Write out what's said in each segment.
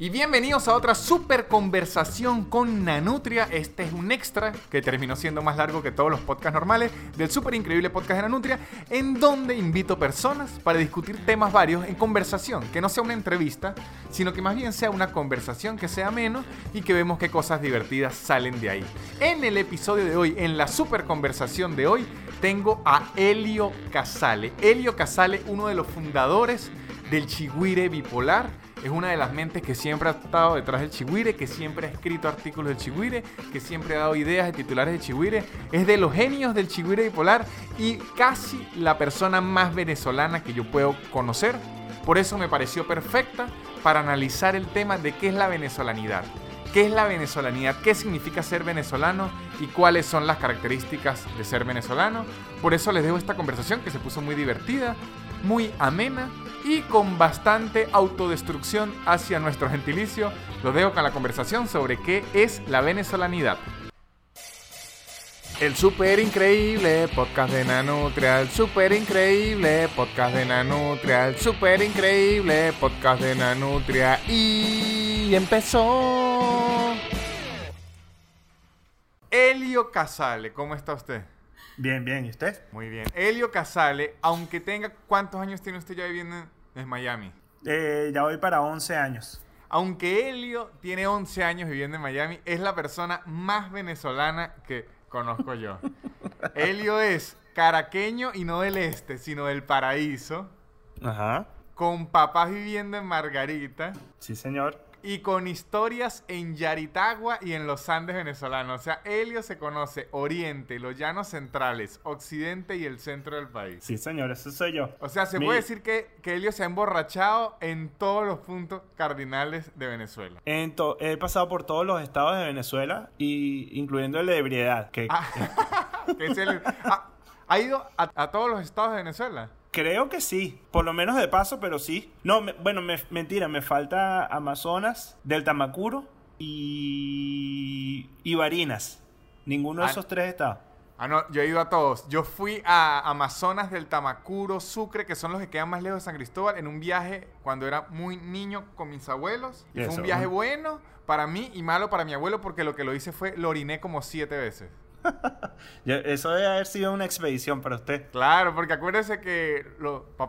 Y bienvenidos a otra super conversación con Nanutria. Este es un extra que terminó siendo más largo que todos los podcasts normales del super increíble podcast de Nanutria, en donde invito personas para discutir temas varios en conversación, que no sea una entrevista, sino que más bien sea una conversación que sea menos y que vemos qué cosas divertidas salen de ahí. En el episodio de hoy, en la super conversación de hoy, tengo a Helio Casale. Helio Casale, uno de los fundadores del Chigüire Bipolar es una de las mentes que siempre ha estado detrás del Chihuire, que siempre ha escrito artículos del Chihuire, que siempre ha dado ideas de titulares del Chihuire. Es de los genios del Chihuire bipolar y casi la persona más venezolana que yo puedo conocer. Por eso me pareció perfecta para analizar el tema de qué es la venezolanidad. ¿Qué es la venezolanidad? ¿Qué significa ser venezolano? ¿Y cuáles son las características de ser venezolano? Por eso les dejo esta conversación que se puso muy divertida, muy amena y con bastante autodestrucción hacia nuestro gentilicio. Los dejo con la conversación sobre qué es la venezolanidad. El super increíble podcast de Nanutria, el super increíble podcast de Nanutria, el super increíble podcast de Nanutria y empezó. Elio Casale, ¿cómo está usted? Bien, bien, ¿y usted? Muy bien. Elio Casale, aunque tenga, ¿cuántos años tiene usted ya viviendo en Miami? Eh, ya voy para 11 años. Aunque Elio tiene 11 años viviendo en Miami, es la persona más venezolana que conozco yo. Elio es caraqueño y no del este, sino del paraíso. Ajá. Con papás viviendo en Margarita. Sí, señor y con historias en Yaritagua y en los Andes venezolanos. O sea, Helio se conoce Oriente, los llanos centrales, Occidente y el centro del país. Sí, señor, eso soy yo. O sea, se puede decir que, que Helio se ha emborrachado en todos los puntos cardinales de Venezuela. En he pasado por todos los estados de Venezuela, y incluyendo el de ebriedad. Que, ah, ah, ¿Ha ido a todos los estados de Venezuela? Creo que sí, por lo menos de paso, pero sí. No, bueno, mentira, me falta Amazonas, del Tamacuro y, y Barinas. Ninguno de ah. esos tres está. Ah, no, yo he ido a todos. Yo fui a Amazonas del Tamacuro, Sucre, que son los que quedan más lejos de San Cristóbal, en un viaje cuando era muy niño con mis abuelos. Y fue un viaje bueno para mí y malo para mi abuelo porque lo que lo hice fue lo oriné como siete veces. Eso debe haber sido una expedición para usted. Claro, porque acuérdese que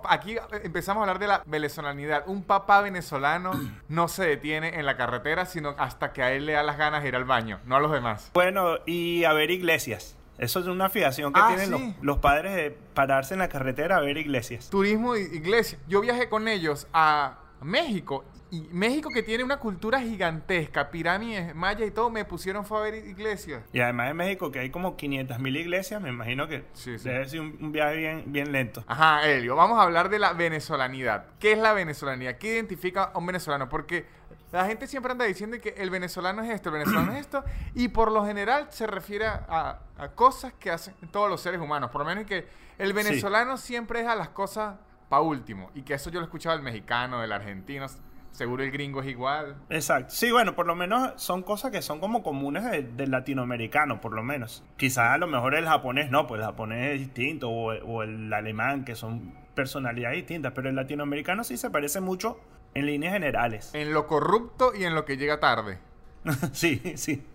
aquí empezamos a hablar de la venezolanidad. Un papá venezolano no se detiene en la carretera, sino hasta que a él le da las ganas de ir al baño, no a los demás. Bueno, y a ver iglesias. Eso es una fijación que ah, tienen los, los, padres de pararse en la carretera a ver iglesias. Turismo y iglesias. Yo viajé con ellos a México y México que tiene una cultura gigantesca, pirámides, mayas y todo, me pusieron a ver iglesias. Y además de México que hay como 500 mil iglesias, me imagino que debe ser un, viaje bien, bien lento. Ajá, Elio, vamos a hablar de la venezolanidad. ¿Qué es la venezolanidad? ¿Qué identifica a un venezolano? Porque la gente siempre anda diciendo que el venezolano es esto, el venezolano es esto, y por lo general se refiere a, cosas que hacen todos los seres humanos. Por lo menos que el venezolano siempre es a las cosas para último, y que eso yo lo he escuchado del mexicano, del argentino Seguro el gringo es igual. Exacto. Sí, bueno, por lo menos son cosas que son como comunes del latinoamericano, por lo menos. Quizás a lo mejor el japonés no, pues el japonés es distinto, o, el alemán, que son personalidades distintas, pero el latinoamericano sí se parece mucho en líneas generales. En lo corrupto y en lo que llega tarde. sí, sí.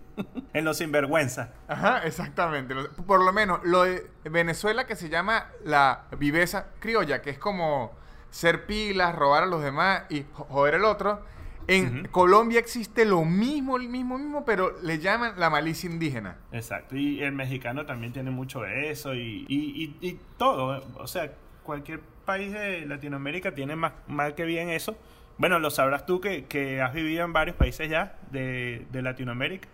en lo sinvergüenza. Ajá, exactamente. Por lo menos lo de Venezuela que se llama la viveza criolla, que es como ser pilas, robar a los demás y joder al otro. En Colombia existe lo mismo, el mismo, mismo, pero le llaman la malicia indígena. Exacto, y el mexicano también tiene mucho de eso y, y, y, todo. O sea, cualquier país de Latinoamérica tiene más mal que bien eso. Bueno, lo sabrás tú que, que has vivido en varios países ya de, de Latinoamérica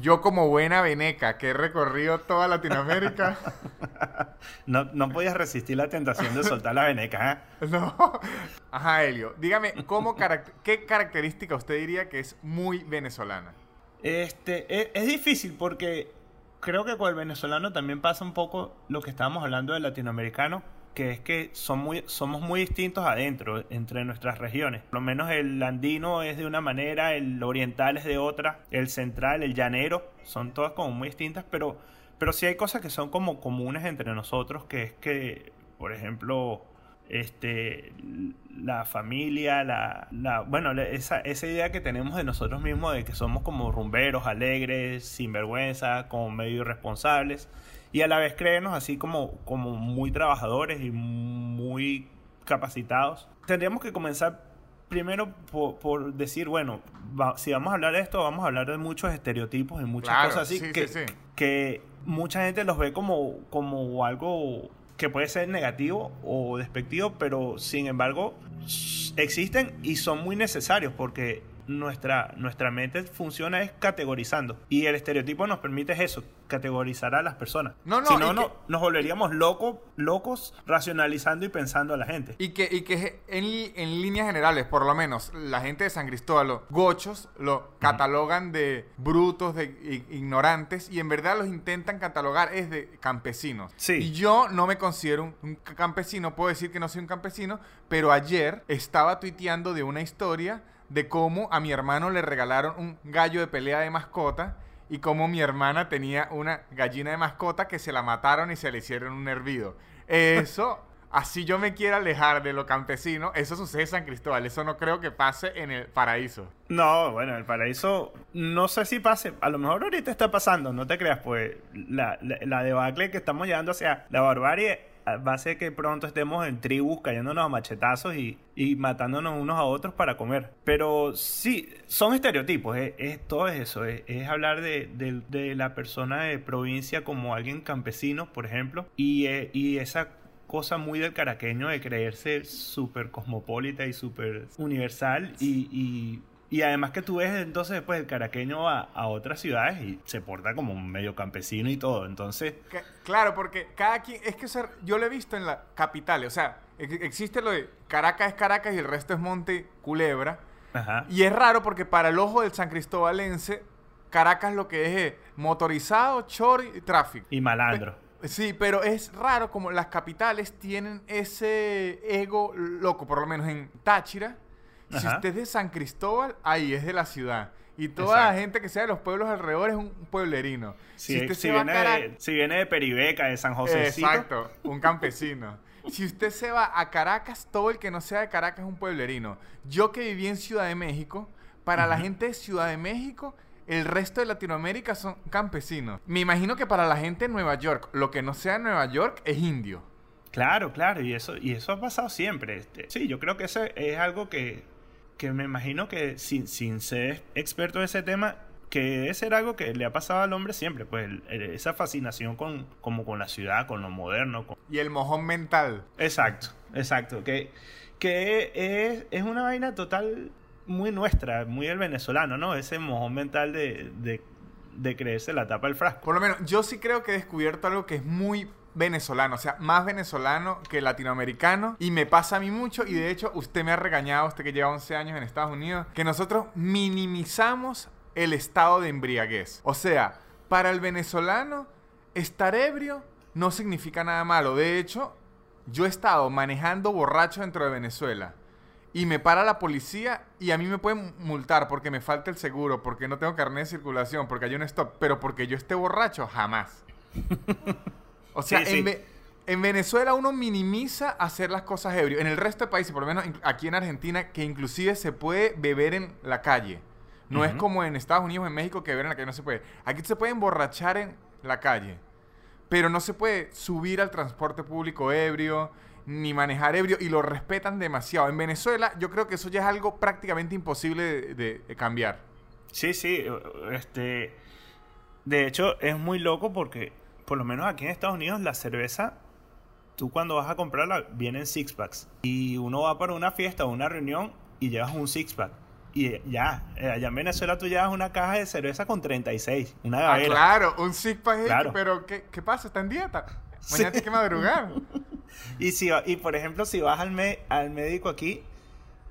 yo como buena veneca que he recorrido toda Latinoamérica. no, no podías resistir la tentación de soltar la veneca, ¿eh? No. Ajá, Helio. Dígame, ¿cómo ¿qué característica usted diría que es muy venezolana? Este, es, es difícil porque creo que con el venezolano también pasa un poco lo que estábamos hablando del latinoamericano que es que son muy, somos muy distintos adentro, entre nuestras regiones. Por lo menos el andino es de una manera, el oriental es de otra, el central, el llanero, son todas como muy distintas, pero, pero sí hay cosas que son como comunes entre nosotros, que es que, por ejemplo, este, la familia, la, la bueno, esa, esa idea que tenemos de nosotros mismos de que somos como rumberos, alegres, sinvergüenza, como medio irresponsables y a la vez creernos así como, como muy trabajadores y muy capacitados. Tendríamos que comenzar primero por, decir, bueno, si vamos a hablar de esto, vamos a hablar de muchos estereotipos y muchas cosas así que, que mucha gente los ve como, como algo que puede ser negativo o despectivo, pero sin embargo existen y son muy necesarios porque nuestra, nuestra mente funciona es categorizando. Y el estereotipo nos permite eso, categorizar a las personas. No, no, si no, no nos volveríamos locos, locos racionalizando y pensando a la gente. Y que, y que en, en, líneas generales, por lo menos, la gente de San Cristóbal, los gochos, lo catalogan de brutos, de ignorantes, y en verdad los intentan catalogar es de campesinos. Sí. Y yo no me considero un campesino, puedo decir que no soy un campesino, pero ayer estaba tuiteando de una historia de cómo a mi hermano le regalaron un gallo de pelea de mascota y cómo mi hermana tenía una gallina de mascota que se la mataron y se le hicieron un hervido. Eso, así yo me quiera alejar de lo campesino, eso sucede en San Cristóbal. Eso no creo que pase en el paraíso. No, bueno, el paraíso no sé si pase. A lo mejor ahorita está pasando, no te creas, pues la, la, la debacle que estamos llevando hacia la barbarie va a ser que pronto estemos en tribus cayéndonos a machetazos y, matándonos unos a otros para comer. Pero sí, son estereotipos, es, todo eso, es, hablar de, la persona de provincia como alguien campesino, por ejemplo, y, eh, y esa cosa muy del caraqueño de creerse súper cosmopolita y súper universal y y además que tú ves entonces después el caraqueño a, a otras ciudades y se porta como un medio campesino y todo. Entonces... claro, porque cada quien... Es que ser, yo lo he visto en la capital. O sea, existe lo de Caracas es Caracas y el resto es Monte Culebra. Ajá. Y es raro porque para el ojo del San Cristobalense, Caracas lo que es motorizado, chor y tráfico. Y malandro. Sí, pero es raro como las capitales tienen ese ego loco, por lo menos en Táchira si usted es de San Cristóbal, ahí es de la ciudad. Y toda la gente que sea de los pueblos alrededor es un pueblerino. si, usted se viene de, si viene de Peribeca, de San José. Exacto, un campesino. si usted se va a Caracas, todo el que no sea de Caracas es un pueblerino. Yo que viví en Ciudad de México, para la gente de Ciudad de México, el resto de Latinoamérica son campesinos. Me imagino que para la gente de Nueva York, lo que no sea Nueva York es indio. Claro, claro, y eso, y eso ha pasado siempre. Este, sí, yo creo que eso es algo que, que me imagino que sin, sin ser experto en ese tema, que debe ser algo que le ha pasado al hombre siempre, pues esa fascinación con, como con la ciudad, con lo moderno. Y el mojón mental. Exacto, exacto, que, que es, es una vaina total muy nuestra, muy el venezolano, ¿no? Ese mojón mental de, de, de creerse la tapa del frasco. Por lo menos, yo sí creo que he descubierto algo que es muy venezolano, o sea, más venezolano que latinoamericano. Y me pasa a mí mucho, y de hecho usted me ha regañado, usted que lleva 11 años en Estados Unidos, que nosotros minimizamos el estado de embriaguez. O sea, para el venezolano, estar ebrio no significa nada malo. De hecho, yo he estado manejando borracho dentro de Venezuela. Y me para la policía y a mí me pueden multar porque me falta el seguro, porque no tengo carnet de circulación, porque hay un stop, pero porque yo esté borracho, jamás. O sea, en, Venezuela uno minimiza hacer las cosas ebrio. En el resto de países, por lo menos aquí en Argentina, que inclusive se puede beber en la calle. No es como en Estados Unidos en México que beber en la calle no se puede. Aquí se puede emborrachar en la calle. Pero no se puede subir al transporte público ebrio ni manejar ebrio y lo respetan demasiado. En Venezuela yo creo que eso ya es algo prácticamente imposible de, de cambiar. Sí, sí, este de hecho es muy loco porque por lo menos aquí en Estados Unidos, la cerveza, tú cuando vas a comprarla, viene en six packs. Y uno va para una fiesta o una reunión y llevas un six pack. Y ya, eh, allá en Venezuela tú llevas una caja de cerveza con 36, una ah, gavera. Ah, claro, un six pack. Claro. Pero, ¿qué, ¿qué, pasa? ¿Está en dieta? Mañana tienes que madrugar. y, si, y por ejemplo, si vas al, al médico aquí,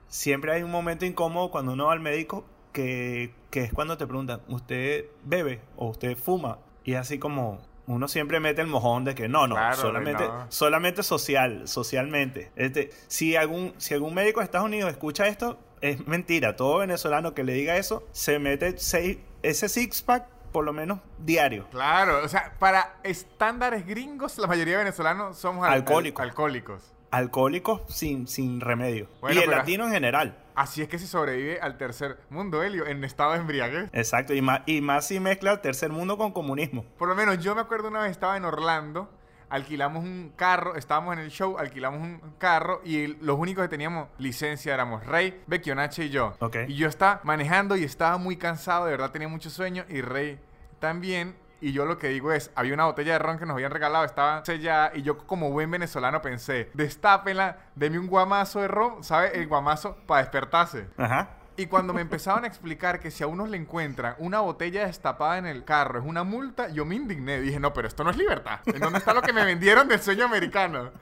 siempre hay un momento incómodo cuando uno va al médico que, que es cuando te preguntan, ¿usted bebe o usted fuma? Y es así como, uno siempre mete el mojón de que no, no, solamente, solamente social, socialmente. Este, si algún, si algún médico de Estados Unidos escucha esto, es mentira. Todo venezolano que le diga eso se mete seis, ese six pack por lo menos diario. Claro, o sea, para estándares gringos, la mayoría de venezolanos somos alcohólicos. alcohólicos. alcohólicos sin, sin remedio. Bueno, y el pero- latino en general. Así es que se sobrevive al tercer mundo, Helio, en estado de embriaguez. Exacto. Y más, y más si mezcla el tercer mundo con comunismo. Por lo menos yo me acuerdo una vez estaba en Orlando, alquilamos un carro, estábamos en el show, alquilamos un carro y el- los únicos que teníamos licencia éramos Rey, Becchionache y yo. Ok. Y yo estaba manejando y estaba muy cansado, de verdad tenía mucho sueño y Rey también. Y yo lo que digo es, había una botella de ron que nos habían regalado, estaba sellada y yo como buen venezolano pensé, destápenla, deme un guamazo de ron, ¿sabe? El guamazo para despertarse. Ajá. Y cuando me empezaron a explicar que si a unos le encuentran una botella destapada en el carro es una multa, yo me indigné. Dije, no, pero esto no es libertad. ¿En dónde está lo que me vendieron del sueño americano?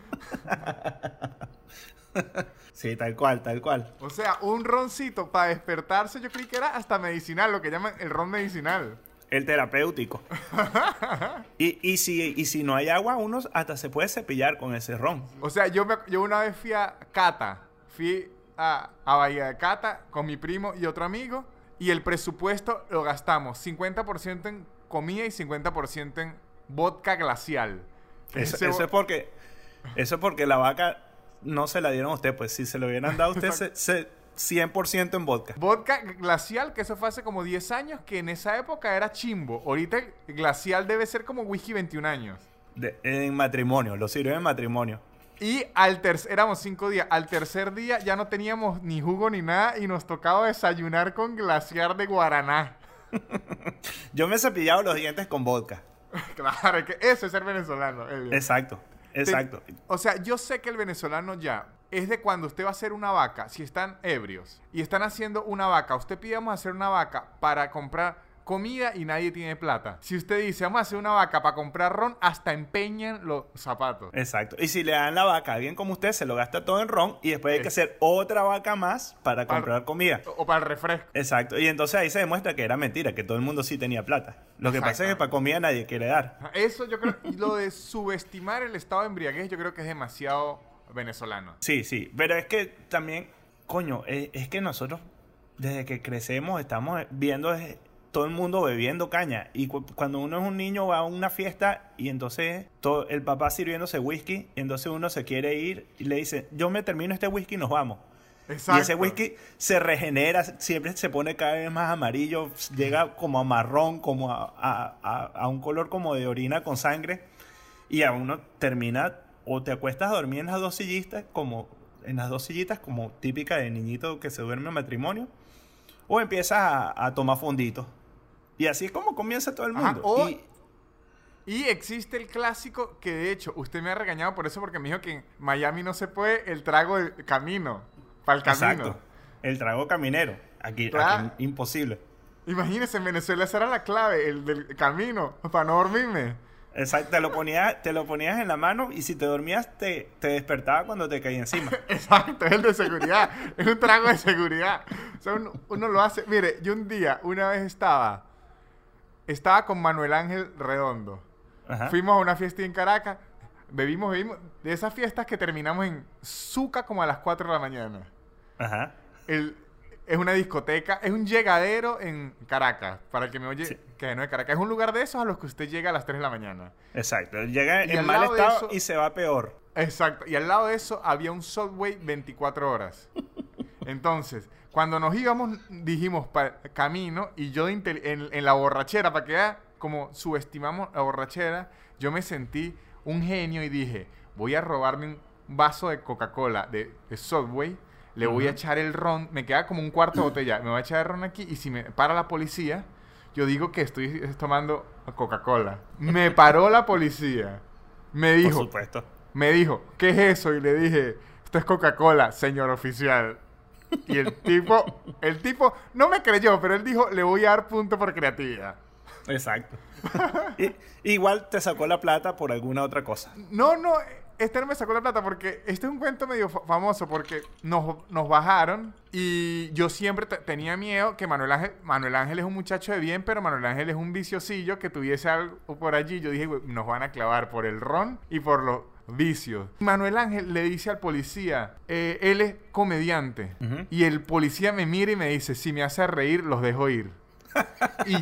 Sí, tal cual, tal cual. O sea, un roncito para despertarse, yo creí que era hasta medicinal, lo que llaman el ron medicinal. El terapéutico. y, y, si, y si no hay agua, uno hasta se puede cepillar con ese ron. O sea, yo, me, yo una vez fui a Cata, fui a, a Bahía de Cata con mi primo y otro amigo, y el presupuesto lo gastamos 50% en comida y 50% en vodka glacial. Eso, ese eso vo- es porque eso es porque la vaca no se la dieron a usted. Pues si se lo hubieran dado a usted, se, se- 100% en vodka. Vodka glacial, que eso fue hace como 10 años, que en esa época era chimbo. Ahorita el glacial debe ser como whisky 21 años. De- en matrimonio, lo sirven en matrimonio. Y al tercer, éramos 5 días, al tercer día ya no teníamos ni jugo ni nada y nos tocaba desayunar con glaciar de guaraná. Yo me he cepillado los dientes con vodka. claro, es que eso es ser venezolano. Exacto, Te- exacto. O sea, yo sé que el venezolano ya es de cuando usted va a hacer una vaca, si están ebrios y están haciendo una vaca, usted pide vamos a hacer una vaca para comprar comida y nadie tiene plata. Si usted dice vamos a hacer una vaca para comprar ron, hasta empeñan los zapatos. Exacto. Y si le dan la vaca a alguien como usted, se lo gasta todo en ron y después hay que hacer otra vaca más para Para- comprar comida. O para el refresco. Exacto. Y entonces ahí se demuestra que era mentira, que todo el mundo sí tenía plata. Lo que pasa es que para comida nadie quiere dar. Eso yo creo, y lo de subestimar el estado de embriaguez, yo creo que es demasiado venezolano. Sí, sí. Pero es que también, coño, es, es que nosotros desde que crecemos estamos viendo es- todo el mundo bebiendo caña. Y cu- cuando uno es un niño va a una fiesta y entonces todo, el papá sirviéndose whisky, y entonces uno se quiere ir y le dice, yo me termino este whisky y nos vamos. Exacto. Y ese whisky se regenera, siempre se pone cada vez más amarillo, llega como a marrón, como a, a- a- a un color como de orina con sangre. Y a uno termina, o te acuestas a dormir en las dos sillitas, como en las dos sillitas, como típica de niñito que se duerme en matrimonio, o empiezas a, a tomar fondito. Y así es como comienza todo el Ajá, mundo. o- Y- Y existe el clásico que de hecho usted me ha regañado por eso porque me dijo que en Miami no se puede el trago de camino. Para el camino. exacto. El trago caminero. Aquí, aquí imposible. Imagínese, en Venezuela esa era la clave, el del camino, para no dormirme. Exacto, te lo ponías, te lo ponías en la mano y si te dormías te, te despertaba cuando te caía encima. Exacto, es el de seguridad. es un trago de seguridad. O sea, uno, uno lo hace. Mire, yo un día, una vez estaba. Estaba con Manuel Ángel Redondo. Ajá. Fuimos a una fiesta en Caracas. Bebimos, bebimos. De esas fiestas que terminamos en Zuca como a las 4 de la mañana. Ajá. El- es una discoteca, es un llegadero en Caracas. Para el que me oye, Sí. que no es Caracas. Es un lugar de esos a los que usted llega a las 3 de la mañana. Exacto. Llega Y en al mal lado de estado eso- y se va peor. Exacto. Y al lado de eso había un Subway 24 horas. Entonces, cuando nos íbamos, dijimos para camino y yo en, en la borrachera, para que como subestimamos la borrachera, yo me sentí un genio y dije, voy a robarme un vaso de Coca-Cola de, de Subway, le voy a echar el ron, me queda como un cuarto de botella, me voy a echar el ron aquí y si me para la policía, yo digo que estoy tomando Coca-Cola. Me paró la policía. Me Por dijo, supuesto. me dijo, ¿qué es eso? Y le dije, esto es Coca-Cola, señor oficial. Y el tipo, el tipo no me creyó, pero él dijo, le voy a dar punto por creatividad. Exacto. Y- igual te sacó la plata por alguna otra cosa. No, no, este no me sacó la plata porque este es un cuento medio fa- famoso porque nos, nos bajaron y yo siempre te- tenía miedo que Manuel Ángel, Manuel Ángel es un muchacho de bien, pero Manuel Ángel es un viciosillo que tuviese algo por allí. Yo dije, "Güey, nos van a clavar por el ron y por los vicios. Manuel Ángel le dice al policía, eh, él es comediante. Ujú. Y el policía me mira y me dice, si me hace reír, los dejo ir. Y,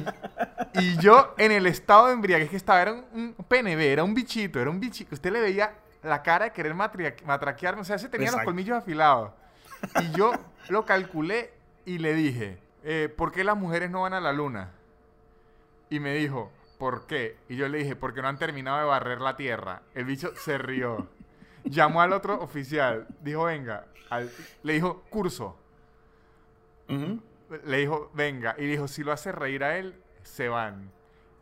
y yo en el estado de embriaguez que estaba, era un, un PNB, era un bichito, era un bichito. Usted le veía la cara de querer matraquearme. O sea, ese tenía los Exacto. colmillos afilados. Y yo lo calculé y le dije, eh, ¿por qué las mujeres no van a la luna? Y me dijo, ¿por qué? Y yo le dije, porque no han terminado de barrer la tierra. El bicho se rió. Llamó al otro oficial. Dijo, venga. al- le dijo, curso. Le dijo, venga. Y dijo, si lo hace reír a él, se van.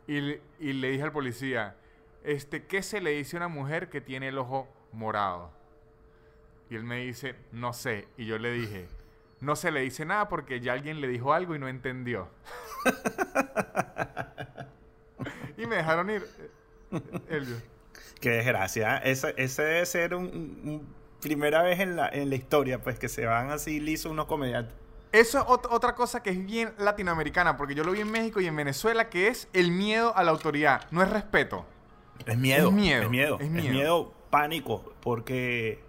Y, le- y le dije al policía, este, ¿qué se le dice a una mujer que tiene el ojo morado? Y él me dice, no sé. Y yo le dije, no se le dice nada porque ya alguien le dijo algo y no entendió. y me dejaron ir. Elvio. Qué desgracia. Ese, ese debe ser un, un- un primera vez en la, en la historia, pues, que se van así lisos unos comediantes. Eso es ot- otra cosa que es bien latinoamericana, porque yo lo vi en México y en Venezuela, que es el miedo a la autoridad, no es respeto. Es miedo. Es miedo, Es miedo. es Es miedo. pánico. Porque.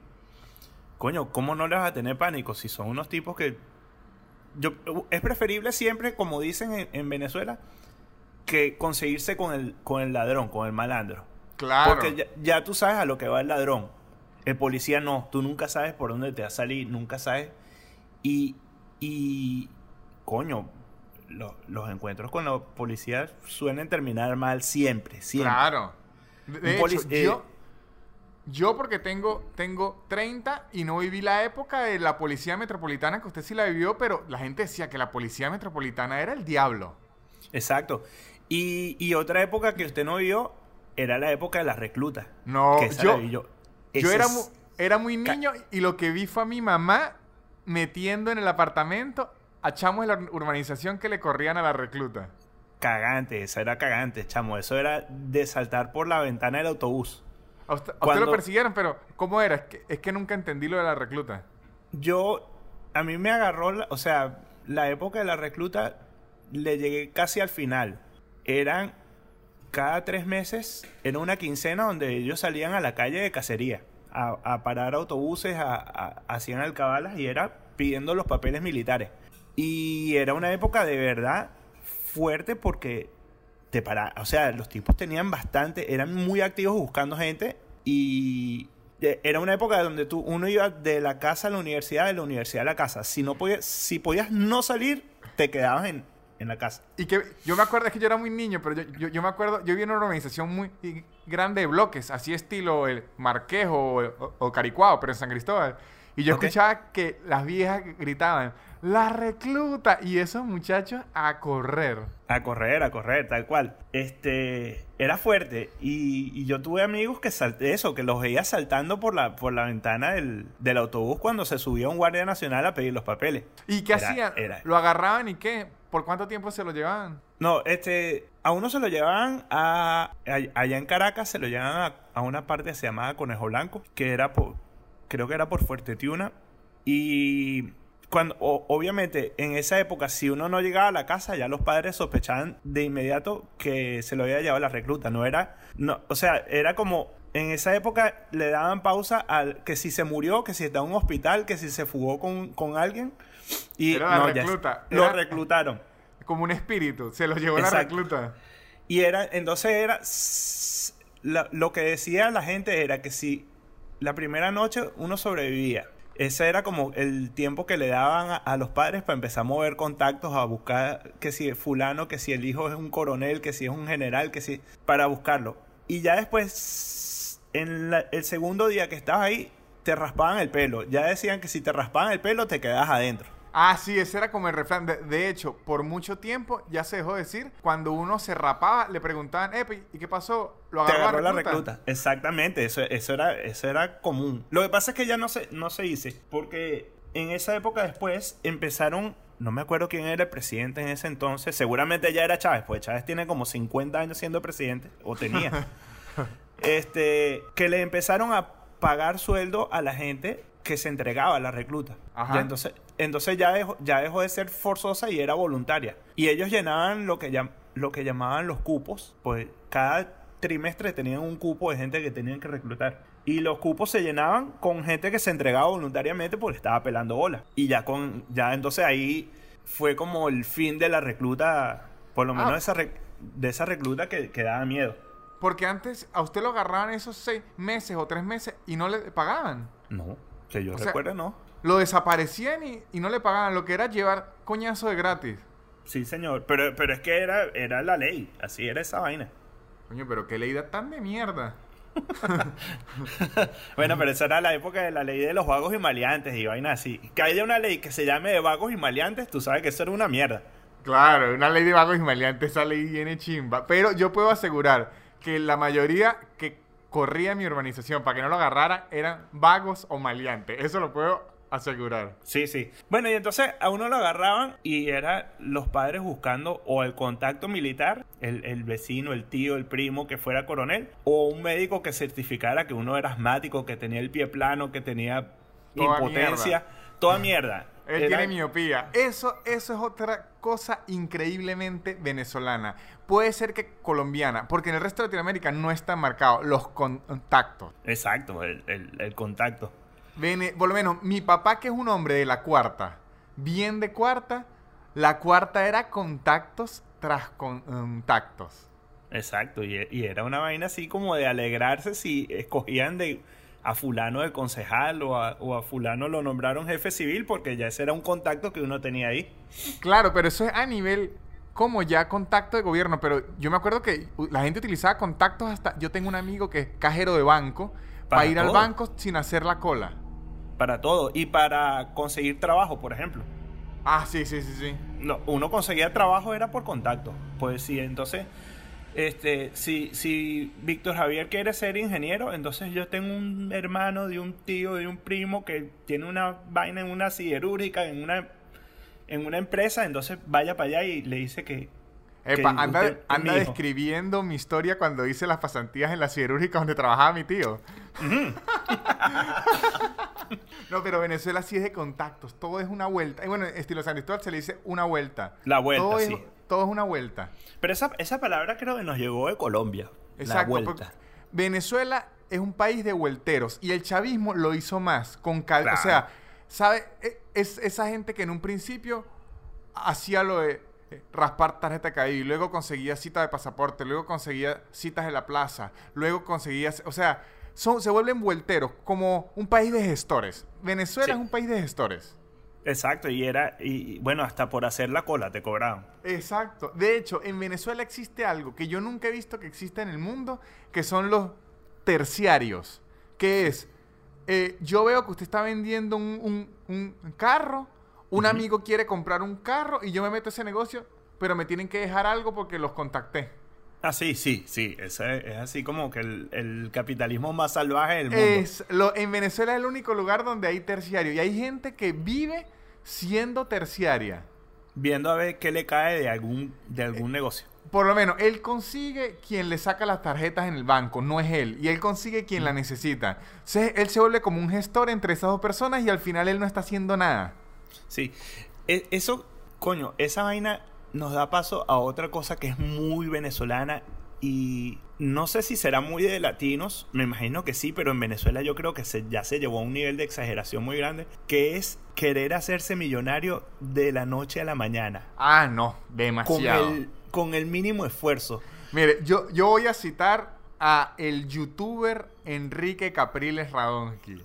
Coño, ¿cómo no le vas a tener pánico si son unos tipos que. Yo, es preferible siempre, como dicen en, en Venezuela, que conseguirse con el, con el ladrón, con el malandro. Claro. Porque ya, ya tú sabes a lo que va el ladrón. El policía no. Tú nunca sabes por dónde te va a salir, nunca sabes. Y. Y. Coño. lo- los encuentros con los policías suelen terminar mal siempre, siempre. Claro. De, hecho, eh, yo, yo porque tengo, tengo 30 y no viví la época de la policía metropolitana, que usted sí la vivió, pero la gente decía que la policía metropolitana era el diablo. Exacto. Y, y otra época que usted no vio era la época de las reclutas. No, que yo- yo. Era, mu- era muy niño y lo que vi fue a mi mamá metiendo en el apartamento a chamos de la urbanización que le corrían a la recluta. Cagante, esa era cagante, chamo. Eso era de saltar por la ventana del autobús. A usted, a usted Cuando- lo persiguieron, pero ¿cómo era? Es que, es que nunca entendí lo de la recluta. Yo, a mí me agarró, la- o sea, la época de la recluta le llegué casi al final. Eran cada tres meses, era una quincena donde ellos salían a la calle de cacería, a, a parar autobuses, a, a- hacían alcabalas y era pidiendo los papeles militares. Y era una época de verdad fuerte porque te para, o sea, los tipos tenían bastante, eran muy activos buscando gente y eh, era una época donde tú uno iba de la casa a la universidad, de la universidad a la casa. Si no podías, si podías no salir, te quedabas en, en la casa. Y que yo me acuerdo, es que yo era muy niño, pero yo, yo, me acuerdo, yo vi una organización muy grande de bloques, así estilo el Marquejo o, o- o Caricuao, pero en San Cristóbal. Y yo escuchaba que las viejas gritaban, ¡La recluta! Y esos muchachos a correr. A correr, a correr, tal cual. Este, era fuerte. Y, y yo tuve amigos que salté eso, que los veía saltando por la, por la ventana del, del autobús cuando se subía un guardia nacional a pedir los papeles. ¿Y qué Era- hacían? era- ¿Lo agarraban y qué? ¿Por cuánto tiempo se lo llevaban? No, este, a uno se lo llevaban a, a- allá en Caracas, se lo llevaban a, a una parte que se llamaba Conejo Blanco, que era por, creo que era por Fuerte Tiuna. Y cuando, o- obviamente, en esa época, si uno no llegaba a la casa, ya los padres sospechaban de inmediato que se lo había llevado la recluta. No era, no, o sea, era como, en esa época le daban pausa al que si se murió, que si está en un hospital, que si se fugó con, con alguien. Y Era la ya- recluta, lo reclutaron. Como un espíritu, se lo llevó la Exacto. recluta. Y era, entonces era, la- lo que decía la gente era que si la primera noche uno sobrevivía, ese era como el tiempo que le daban a, los padres para empezar a mover contactos, a buscar que si es fulano, que si el hijo es un coronel, que si es un general, que si, para buscarlo. Y ya después, en la- el segundo día que estabas ahí, te raspaban el pelo. Ya decían que si te raspaban el pelo, te quedabas adentro. Ah, sí, ese era como el refrán. De, de hecho, por mucho tiempo ya se dejó decir, cuando uno se rapaba, le preguntaban, Epi, ¿y qué pasó? ¿Lo Te agarró, agarró la recluta. Exactamente, eso, eso, era, eso era común. Lo que pasa es que ya no se, no se dice, porque en esa época después empezaron, no me acuerdo quién era el presidente en ese entonces, seguramente ya era Chávez, pues Chávez tiene como 50 años siendo presidente, o tenía. este, que le empezaron a pagar sueldo a la gente que se entregaba a la recluta. Ajá. Ya entonces, entonces ya dejó, ya dejó de ser forzosa y era voluntaria. Y ellos llenaban lo que, llam- lo que llamaban los cupos, pues cada trimestre tenían un cupo de gente que tenían que reclutar. Y los cupos se llenaban con gente que se entregaba voluntariamente porque estaba pelando bola. Y ya con, ya entonces ahí fue como el fin de la recluta, por lo menos Ah. de esa, rec- de esa recluta que, que daba miedo. Porque antes a usted lo agarraban esos seis meses o tres meses y no le pagaban. No, que yo O sea, recuerde, no. Lo desaparecían y, y no le pagaban. Lo que era llevar coñazo de gratis. Sí, señor. Pero, pero es que era, era la ley. Así era esa vaina. Coño, pero qué leída tan de mierda. Bueno, pero esa era la época de la ley de los vagos y maleantes y vaina así. Que haya una ley que se llame de vagos y maleantes, tú sabes que eso era una mierda. Claro, una ley de vagos y maleantes, esa ley viene chimba. Pero yo puedo asegurar que la mayoría corría en mi urbanización para que no lo agarraran eran vagos o maleantes. Eso lo puedo asegurar. Sí, sí. Bueno, y entonces a uno lo agarraban y era los padres buscando o el contacto militar, el, el vecino, el tío, el primo que fuera coronel, o un médico que certificara que uno era asmático, que tenía el pie plano, que tenía Toda impotencia, toda mierda. Él Era- tiene miopía. Eso, eso es otra cosa increíblemente venezolana. Puede ser que colombiana, porque en el resto de Latinoamérica no están marcados los contactos. Exacto, el, el- el contacto. Por lo menos, mi papá, que es un hombre de la cuarta, bien de cuarta, la cuarta era contactos tras contactos. Exacto, y, y era una vaina así como de alegrarse si escogían de a fulano de concejal o a, o a fulano lo nombraron jefe civil porque ya ese era un contacto que uno tenía ahí. Claro, pero eso es a nivel como ya contacto de gobierno. Pero yo me acuerdo que la gente utilizaba contactos hasta. Yo tengo un amigo que es cajero de banco para, Para ir al banco sin hacer la cola. Para todo. Y para conseguir trabajo, por ejemplo. Ah, sí, sí, sí, sí. No, uno conseguía trabajo era por contacto. Pues sí, entonces, este, si, si Víctor Javier quiere ser ingeniero, entonces yo tengo un hermano de un tío, de un primo que tiene una vaina en una siderúrgica, en una, en una empresa, entonces vaya para allá y le dice que... Epa, que anda, usted anda mi describiendo mi historia cuando hice las pasantías en la siderúrgica donde trabajaba mi tío. no, pero Venezuela sí es de contactos. Todo es una vuelta. Y bueno, estilo San Cristóbal se le dice una vuelta. La vuelta, todo sí. Es, todo es una vuelta. Pero esa, esa palabra creo que nos llegó de Colombia. la Exacto. vuelta. porque Venezuela es un país de vuelteros y el chavismo lo hizo más con cal- Claro. O sea, ¿sabe? E- Es esa gente que en un principio hacía lo de eh, raspar tarjeta de caído y luego conseguía cita de pasaporte, luego conseguía citas en la plaza, luego conseguía, o sea, son, se vuelven vuelteros como un país de gestores. Venezuela Sí. es un país de gestores. Exacto, y era, y y, bueno, hasta por hacer la cola te cobraban. Exacto. De hecho, en Venezuela existe algo que yo nunca he visto que exista en el mundo, que son los terciarios. Que es, eh, yo veo que usted está vendiendo un, un- un carro, un amigo quiere comprar un carro y yo me meto a ese negocio, pero me tienen que dejar algo porque los contacté. Ah, sí, sí, sí. Ese es así como que el, el capitalismo más salvaje del mundo. Es, lo, en Venezuela es el único lugar donde hay terciario y hay gente que vive siendo terciaria. Viendo a ver qué le cae de algún, de algún negocio. Por lo menos, él consigue quien le saca las tarjetas en el banco, no es él. Y él consigue quien la necesita. Entonces, él se vuelve como un gestor entre esas dos personas y al final él no está haciendo nada. Sí. E- eso, coño, esa vaina nos da paso a otra cosa que es muy venezolana y no sé si será muy de latinos, me imagino que sí, pero en Venezuela yo creo que se, ya se llevó a un nivel de exageración muy grande, que es querer hacerse millonario de la noche a la mañana, Ah, no, con demasiado. el, con el mínimo esfuerzo. Mire, yo, yo voy a citar a el youtuber Enrique Capriles Radonsky.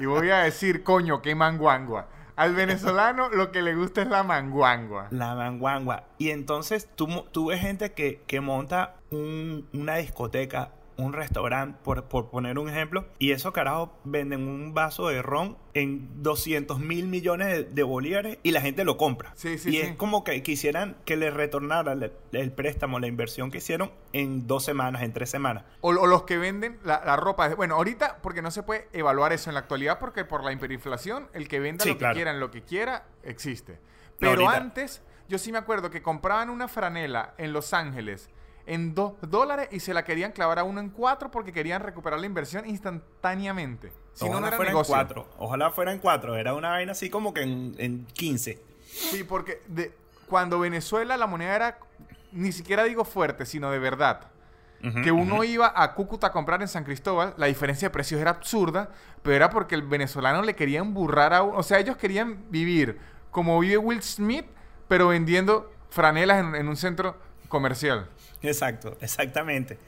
Y voy a decir, coño, qué manguangua. Al venezolano lo que le gusta es la manguangua. La manguangua. Y entonces tú, tú ves gente que, que monta un- una discoteca, un restaurante, por, por poner un ejemplo, y esos carajos venden un vaso de ron en 200 mil millones de, de bolívares y la gente lo compra. Sí, sí, y sí. es como que quisieran que les retornara el, el préstamo, la inversión que hicieron en dos semanas, en tres semanas. O, o los que venden la, la ropa. Bueno, ahorita, porque no se puede evaluar eso en la actualidad, porque por la hiperinflación, el que venda lo que claro. quiera en lo que quiera, existe. Pero ahorita. antes, yo sí me acuerdo que compraban una franela en Los Ángeles en 2 dólares y se la querían clavar a uno en 4 porque querían recuperar la inversión instantáneamente. Si no, no Ojalá era fuera negocio. en cuatro. Ojalá fuera en cuatro. Era una vaina así como que en, en 15. Sí, porque de, cuando Venezuela la moneda era, ni siquiera digo fuerte, sino de verdad. Que uno iba a Cúcuta a comprar en San Cristóbal, la diferencia de precios era absurda, pero era porque el venezolano le quería emburrar a uno. O sea, ellos querían vivir como vive Will Smith, pero vendiendo franelas en, en un centro comercial. Exacto, exactamente.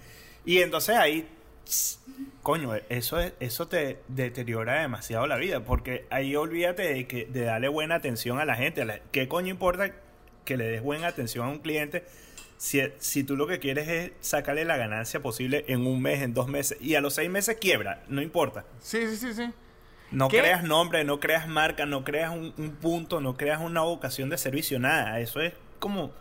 Y entonces ahí, coño, eso, es, eso te deteriora demasiado la vida, porque ahí olvídate de, que, de darle buena atención a la gente. ¿Qué coño importa que le des buena atención a un cliente? Si, si, tú lo que quieres es sacarle la ganancia posible en un mes, en dos meses, y a los seis meses quiebra, no importa. Sí, sí, sí, sí. No creas nombre, no creas marca, no creas un, punto, no creas una vocación de servicio, nada. Eso es como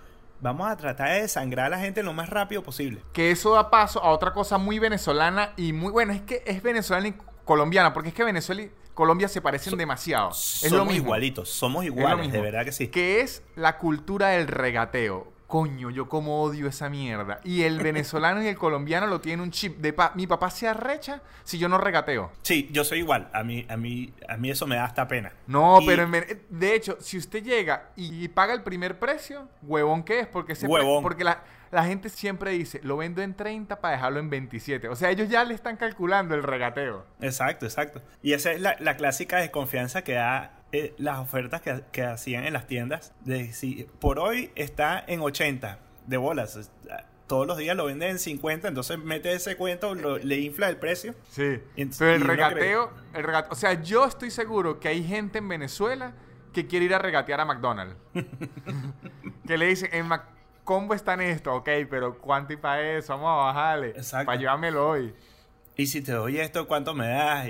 vamos a tratar de desangrar a la gente lo más rápido posible. Que eso da paso a otra cosa muy venezolana y muy buena. Es que es venezolana y colombiana, porque es que Venezuela y Colombia se parecen demasiado. Es lo mismo. igualitos, somos iguales, de verdad que sí. Que es la cultura del regateo coño, yo como odio esa mierda. Y el venezolano y el colombiano lo tienen un chip de mi papá se arrecha si yo no regateo. Sí, yo soy igual. A mí, a mí, a mí eso me da hasta pena. No, pero de hecho, si usted llega y, paga el primer precio, huevón que es, porque se porque la, la gente siempre dice, lo vendo en 30 para dejarlo en 27. O sea, ellos ya le están calculando el regateo. Exacto, exacto. Y esa es la, la clásica desconfianza que da eh, las ofertas que, hacían en las tiendas. De si por hoy está en 80 de bolas. Todos los días lo venden en 50, entonces mete ese cuento, le infla el precio. Sí. pero el regateo, el o sea, yo estoy seguro que hay gente en Venezuela que quiere ir a regatear a McDonald's. que le dicen, en ¿cómo están esto? Ok, pero ¿cuánto y para eso? Vamos a bajarle. Exacto. Para llevármelo hoy. Y si te doy esto, ¿cuánto me das?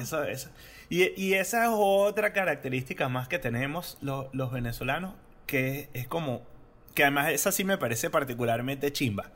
Eso, eso. Y, esa es otra característica más que tenemos los, venezolanos, que es como, que además esa sí me parece particularmente chimba,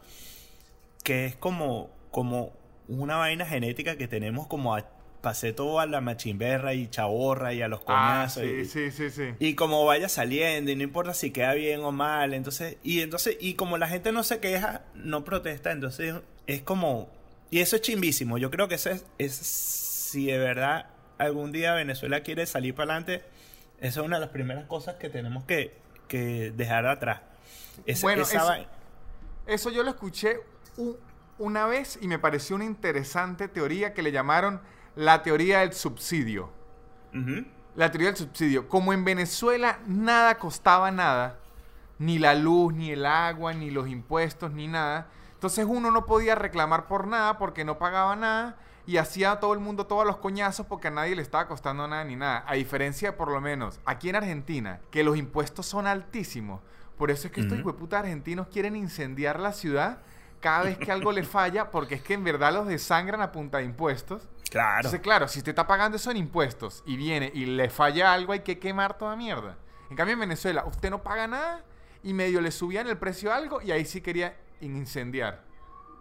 que es como, como una vaina genética que tenemos como a pasé todo a la machimberra y chaborra y a los ah, coñazos. sí, sí, sí, sí. Y como vaya saliendo y no importa si queda bien o mal, entonces y entonces y como la gente no se queja, no protesta, entonces es como y eso es chimbísimo. Yo creo que eso es, es si de verdad algún día Venezuela quiere salir para adelante, esa es una de las primeras cosas que tenemos que, dejar atrás. bueno, eso, yo lo escuché una vez y me pareció una interesante teoría que le llamaron la teoría del subsidio. La teoría del subsidio. Como en Venezuela nada costaba nada, ni la luz, ni el agua, ni los impuestos, ni nada. Entonces uno no podía reclamar por nada porque no pagaba nada y hacía a todo el mundo todos los coñazos porque a nadie le estaba costando nada ni nada. A diferencia, por lo menos, aquí en Argentina, que los impuestos son altísimos. Por eso es que estos uh argentinos quieren incendiar la ciudad cada vez que algo le falla, porque es que en verdad los desangran a punta de impuestos. Claro. Entonces, claro, si usted está pagando eso en impuestos y viene y le falla algo, hay que quemar toda mierda. En cambio, en Venezuela, usted no paga nada y medio le subían el precio a algo y ahí sí quería incendiar.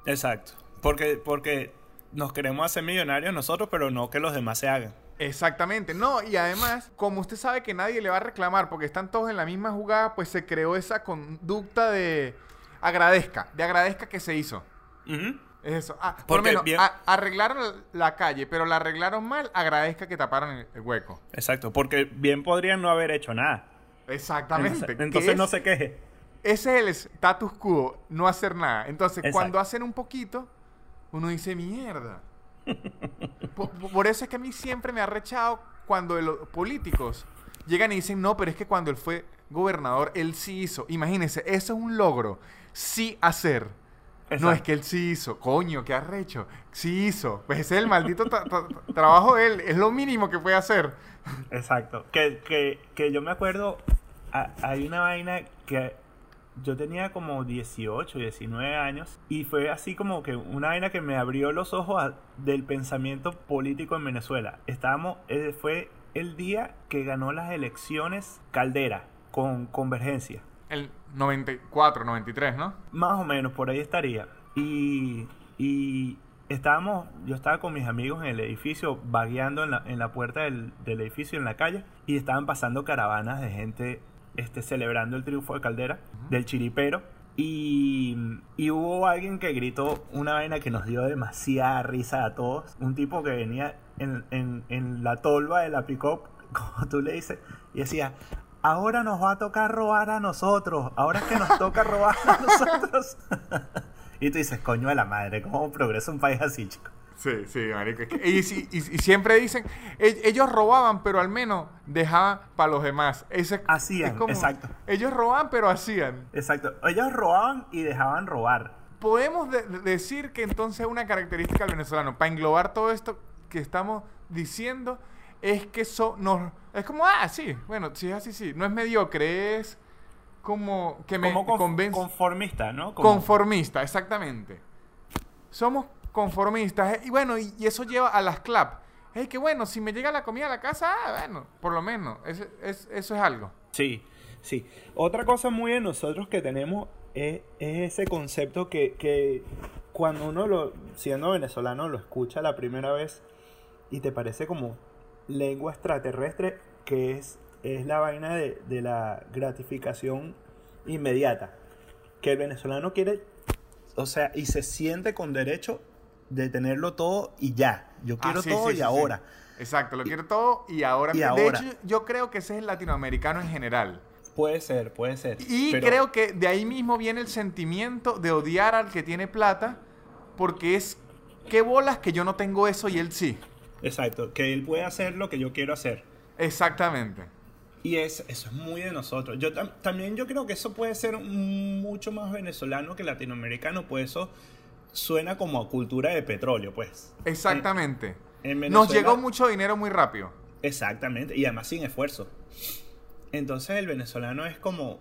Exacto. Porque, porque nos queremos hacer millonarios nosotros, pero no que los demás se hagan. Exactamente, no, y además, como usted sabe que nadie le va a reclamar porque están todos en la misma jugada, pues se creó esa conducta de agradezca, de agradezca que se hizo. Es eso. Ah, por lo menos, arreglaron la calle, pero la arreglaron mal, agradezca que taparon el, hueco. Exacto, porque bien podrían no haber hecho nada. Exactamente. Entonces, no se queje. Ese es el status quo, no hacer nada. Entonces, cuando hacen un poquito, uno dice, mierda. por, eso es que a mí siempre me ha rechado cuando los políticos llegan y dicen, no, pero es que cuando él fue gobernador, él sí hizo. Imagínense, eso es un logro. Sí hacer. No es que él sí hizo. Coño, ¿qué arrecho? Sí hizo. Pues ese es el maldito trabajo de él. Es lo mínimo que puede hacer. Exacto. Que, que, que yo me acuerdo, hay una vaina que yo tenía como 18, 19 años y fue así como que una vaina que me abrió los ojos del pensamiento político en Venezuela. Estábamos, eh, fue el día que ganó las elecciones Caldera con Convergencia. El 94, 93, ¿no? Más o menos, por ahí estaría. Y, y estábamos, yo estaba con mis amigos en el edificio, vagueando en la, en la puerta del, del edificio, en la calle, y estaban pasando caravanas de gente este, celebrando el triunfo de Caldera, del chiripero. Y, hubo alguien que gritó una vaina que nos dio demasiada risa a todos. Un tipo que venía en, la tolva de la pick-up, como tú le dices, y decía, ahora nos va a tocar robar a nosotros, ahora es que nos toca robar a nosotros. y tú dices, coño de la madre, ¿cómo progresa un país así, chico? Sí, sí, marico. Y, siempre dicen, e, ellos robaban, pero al menos dejaban para los demás. hacían, exacto. Ellos robaban, pero hacían. Exacto. Ellos robaban y dejaban robar. podemos de- de- decir que entonces una característica del venezolano, para englobar todo esto que estamos diciendo, es que so, nos, es como, ah, sí, bueno, sí es así, sí, no es mediocre, es como que me Como conf- convence. conformista, ¿no? Como- Conformista, exactamente. Somos conformistas. eh, Y bueno, y, eso lleva a las clap. Es que bueno, si me llega la comida a la casa, ah, bueno, por lo menos. Es- es- eso es algo. Sí, sí. Otra cosa muy de nosotros que tenemos es, es ese concepto que, que cuando uno, lo, siendo venezolano, lo escucha la primera vez y te parece como lengua extraterrestre, que es, es la vaina de, de la gratificación inmediata. Que el venezolano quiere, o sea, y se siente con derecho de tenerlo todo y ya. Yo Ah, quiero sí, todo sí, y sí. ahora. Exacto, lo quiero todo y ahora. Y de ahora. hecho, yo creo que ese es el latinoamericano en general. Puede ser, puede ser. Y pero- creo que de ahí mismo viene el sentimiento de odiar al que tiene plata, porque es, qué bolas que yo no tengo eso y él sí. Exacto, que él puede hacer lo que yo quiero hacer. Exactamente. Y es, eso es muy de nosotros. Yo tam- también yo creo que eso puede ser mucho más venezolano que latinoamericano, pues eso suena como a cultura de petróleo, pues. Exactamente. En Nos llegó mucho dinero muy rápido. Exactamente, y además sin esfuerzo. Entonces el venezolano es como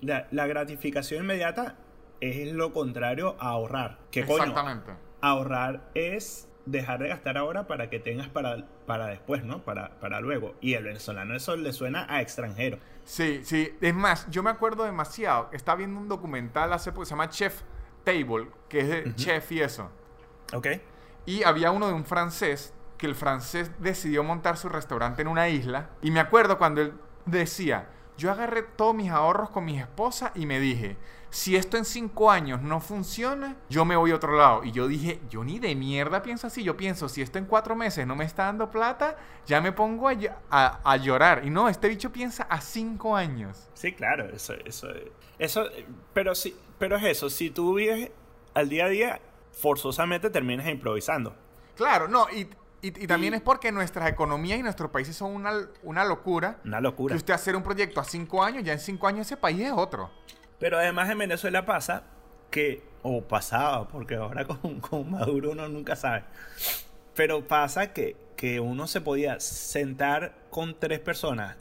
la, la gratificación inmediata es lo contrario a ahorrar. ¿Qué coño? Exactamente. Ahorrar es dejar de gastar ahora para que tengas para, para después, ¿no? Para, para luego. Y el venezolano eso le suena a extranjero. Sí, sí. Es más, yo me acuerdo demasiado. Estaba viendo un documental hace poco, se llama Chef Table, que es de chef y eso. ¿Ok? Y había uno de un francés, que el francés decidió montar su restaurante en una isla. Y me acuerdo cuando él decía, yo agarré todos mis ahorros con mi esposa y me dije, si esto en cinco años no funciona, yo me voy a otro lado. Y yo dije, yo ni de mierda pienso así. Yo pienso, si esto en cuatro meses no me está dando plata, ya me pongo a, a llorar. Y no, este bicho piensa a cinco años. Sí, claro, eso, eso, eso, pero sí, pero es eso, si tú vives al día a día, forzosamente terminas improvisando. Claro, no, y, y- y también Y- es porque nuestras economías y nuestros países son una, una locura. Una locura. Que usted hacer un proyecto a cinco años, ya en cinco años ese país es otro. Pero además en Venezuela pasa que, o pasaba, porque ahora con, con Maduro uno nunca sabe, pero pasa que, que uno se podía sentar con tres personas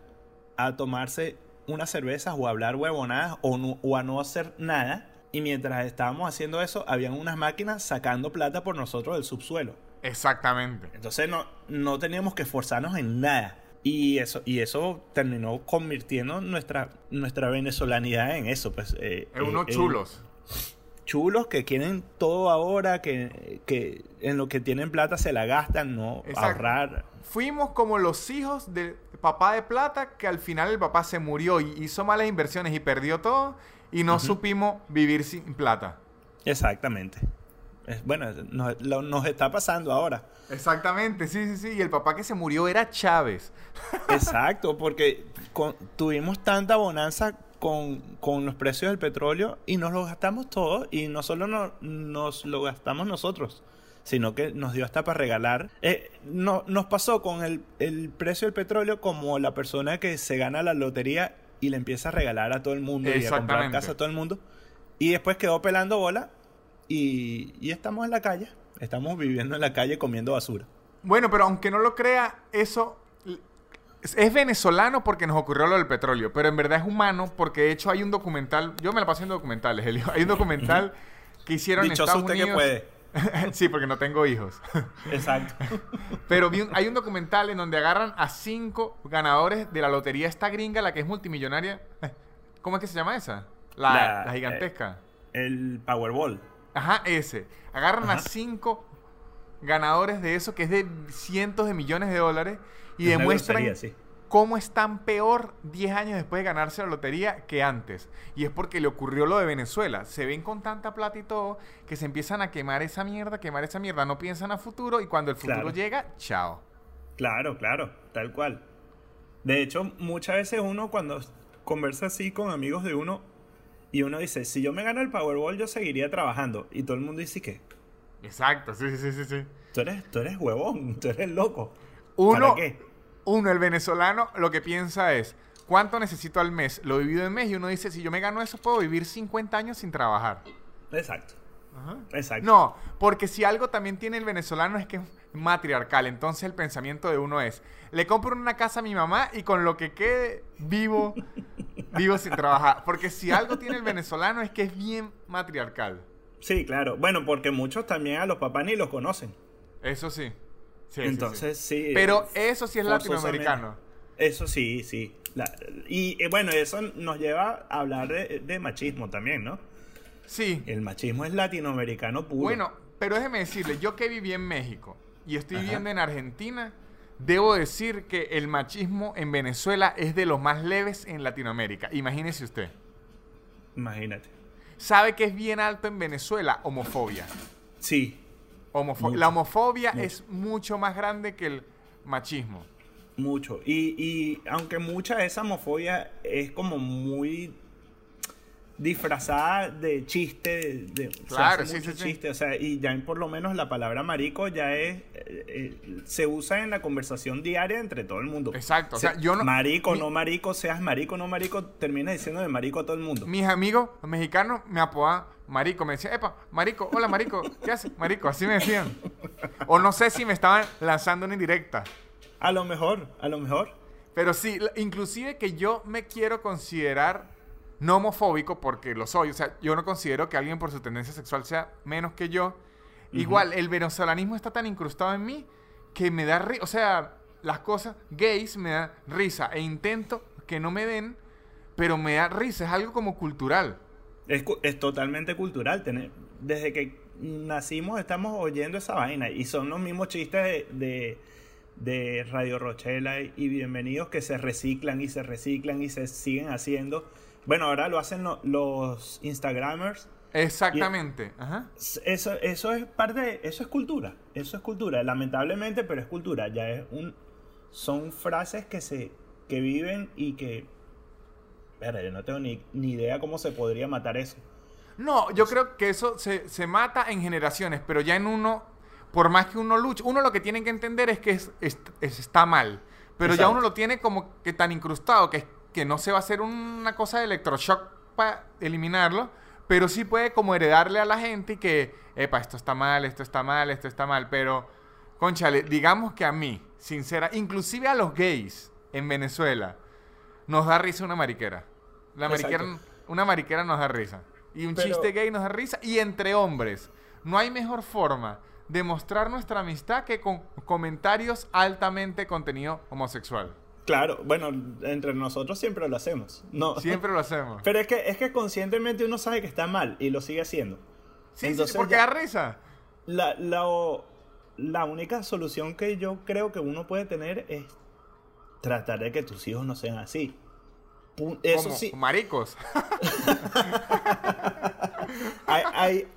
a tomarse unas cervezas o a hablar huevonadas o, no- o a no hacer nada. Y mientras estábamos haciendo eso, habían unas máquinas sacando plata por nosotros del subsuelo. Exactamente. Entonces no, no teníamos que esforzarnos en nada. Y eso, y eso terminó convirtiendo nuestra, nuestra venezolanidad en eso. Pues, eh, Es unos eh, chulos. chulos que quieren todo ahora, que, que en lo que tienen plata se la gastan, no Exacto. ahorrar. Fuimos como los hijos del papá de plata que al final el papá se murió y hizo malas inversiones y perdió todo y no supimos vivir sin plata. Exactamente. Es- bueno, nos, lo- nos está pasando ahora. Exactamente, sí, sí, sí. Y el papá que se murió era Chávez. Exacto, porque con- tuvimos tanta bonanza con, con los precios del petróleo y nos lo gastamos todo y no solo no- nos lo gastamos nosotros, sino que nos dio hasta para regalar. Eh, no, nos pasó con el, el precio del petróleo como la persona que se gana la lotería y le empieza a regalar a todo el mundo y a comprar casa a todo el mundo y después quedó pelando bola y, y estamos en la calle, estamos viviendo en la calle comiendo basura. Bueno, pero aunque no lo crea, eso es venezolano porque nos ocurrió lo del petróleo, pero en verdad es humano porque de hecho hay un documental, yo me la paso en documentales, Elio. hay un documental que hicieron en Dichoso Estados usted que puede. sí, porque no tengo hijos. Exacto. Pero vi un- hay un documental en donde agarran a cinco ganadores de la lotería esta gringa, la que es multimillonaria. ¿Cómo es que se llama esa? La, La- la gigantesca. El Powerball. Ajá, ese. Agarran a cinco ganadores de eso, que es de cientos de millones de dólares, y Es una demuestran grosería, sí. Cómo están peor 10 años después de ganarse la lotería que antes. Y es porque le ocurrió lo de Venezuela. Se ven con tanta plata y todo que se empiezan a quemar esa mierda, quemar esa mierda. No piensan a futuro y cuando el futuro Claro. llega, chao. Claro, claro, tal cual. De hecho, muchas veces uno cuando conversa así con amigos de uno y uno dice, si yo me gano el Powerball, yo seguiría trabajando. Y todo el mundo dice que Exacto, sí, sí, sí, sí. tú eres, tú eres huevón, tú eres loco. Uno, ¿Para qué? Uno, el venezolano, lo que piensa es, ¿cuánto necesito al mes? Lo divido en mes y uno dice, si yo me gano eso, puedo vivir 50 años sin trabajar. Exacto. Exacto. No, porque si algo también tiene el venezolano es que es matriarcal. Entonces el pensamiento de uno es, le compro una casa a mi mamá y con lo que quede vivo, vivo sin trabajar. Porque si algo tiene el venezolano es que es bien matriarcal. Sí, claro. Bueno, porque muchos también a los papás ni los conocen. Eso sí. Sí, Entonces, sí. sí. Pero eso sí es latinoamericano. Eso sí, sí. La- y eh, bueno, eso nos lleva a hablar de, de machismo también, ¿no? Sí. El machismo es latinoamericano puro. Bueno, pero déjeme decirle, yo que viví en México y estoy Ajá. viviendo en Argentina, debo decir que el machismo en Venezuela es de los más leves en Latinoamérica. Imagínese usted. imagínate. ¿Sabe que es bien alto en Venezuela? Homofobia. Sí, Homofo- Mucho, la homofobia mucho. es mucho más grande que el machismo. mucho. Y, y aunque mucha de esa homofobia es como muy disfrazada de chiste, de, Claro, sí, mucho sí, sí. chiste, o sea, y ya por lo menos la palabra marico ya es, eh, eh, se usa en la conversación diaria entre todo el mundo. Exacto, o Se- sea, yo no- Marico, mi- no marico, seas marico, no marico, termina diciendo de marico a todo el mundo. Mis amigos mexicanos me apodaban marico. Me decían, epa, marico, hola marico, ¿qué haces? Marico, así me decían. O no sé si me estaban lanzando una indirecta. A lo mejor, a lo mejor. Pero sí, inclusive que yo me quiero considerar no homofóbico porque lo soy. O sea, yo no considero que alguien por su tendencia sexual sea menos que yo. Igual, el venezolanismo está tan incrustado en mí que me da risa. O sea, las cosas gays me da risa. E intento que no me den, pero me da risa. Es algo como cultural. Es, totalmente cultural. tener- desde que nacimos estamos oyendo esa vaina y son los mismos chistes de, de, de Radio Rochela y bienvenidos que se reciclan y se reciclan y se siguen haciendo. Bueno, ahora lo hacen lo- los Instagramers. Exactamente. Ajá. Eso, eso es parte de, eso es cultura. Eso es cultura. Lamentablemente, pero es cultura. Ya es un. Son frases que se. que viven y que. Verga, yo no tengo ni, ni idea cómo se podría matar eso. No, yo creo que eso se, se mata en generaciones, pero ya en uno, por más que uno luche, uno lo que tiene que entender es que es, es- es- está mal. Pero ya uno lo tiene como que tan incrustado que, que no se va a hacer una cosa de electroshock para eliminarlo, pero sí puede como heredarle a la gente y que, epa, esto está mal, esto está mal, esto está mal. Pero, conchale, digamos que a mí, sincera, inclusive a los gays en Venezuela, nos da risa una mariquera. La mariquera, una mariquera nos da risa. Y un Pero- chiste gay nos da risa. Y entre hombres, no hay mejor forma de mostrar nuestra amistad que con comentarios altamente contenido homosexual. Claro, bueno, entre nosotros siempre lo hacemos. No. Siempre lo hacemos. Pero es que, es que conscientemente uno sabe que está mal y lo sigue haciendo. Sí, sí, Entonces porque ya- da risa. La, la, la única solución que yo creo que uno puede tener es tratar de que tus hijos no sean así. Eso sí, maricos. hay, hay-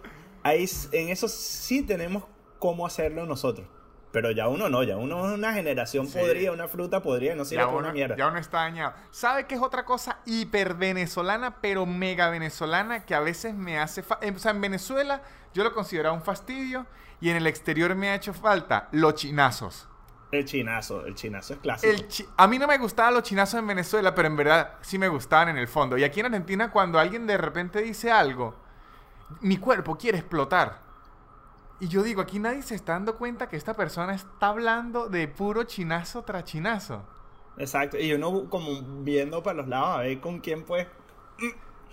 hay- en eso sí tenemos cómo hacerlo nosotros. Pero ya uno no, ya uno es una generación Sí. podrida, una fruta podrida, no sirve para una mierda. ya uno está dañado. ¿Sabe qué es otra cosa hiper venezolana, pero mega venezolana que a veces me hace falta? O sea, en Venezuela yo lo consideraba un fastidio y en el exterior me ha hecho falta los chinazos. El chinazo, el chinazo es clásico. El chi- a mí no me gustaban los chinazos en Venezuela, pero en verdad sí me gustaban en el fondo. Y aquí en Argentina, cuando alguien de repente dice algo, mi cuerpo quiere explotar. Y yo digo, aquí nadie se está dando cuenta que esta persona está hablando de puro chinazo tras chinazo. Exacto, y uno como viendo para los lados a ver con quién pues...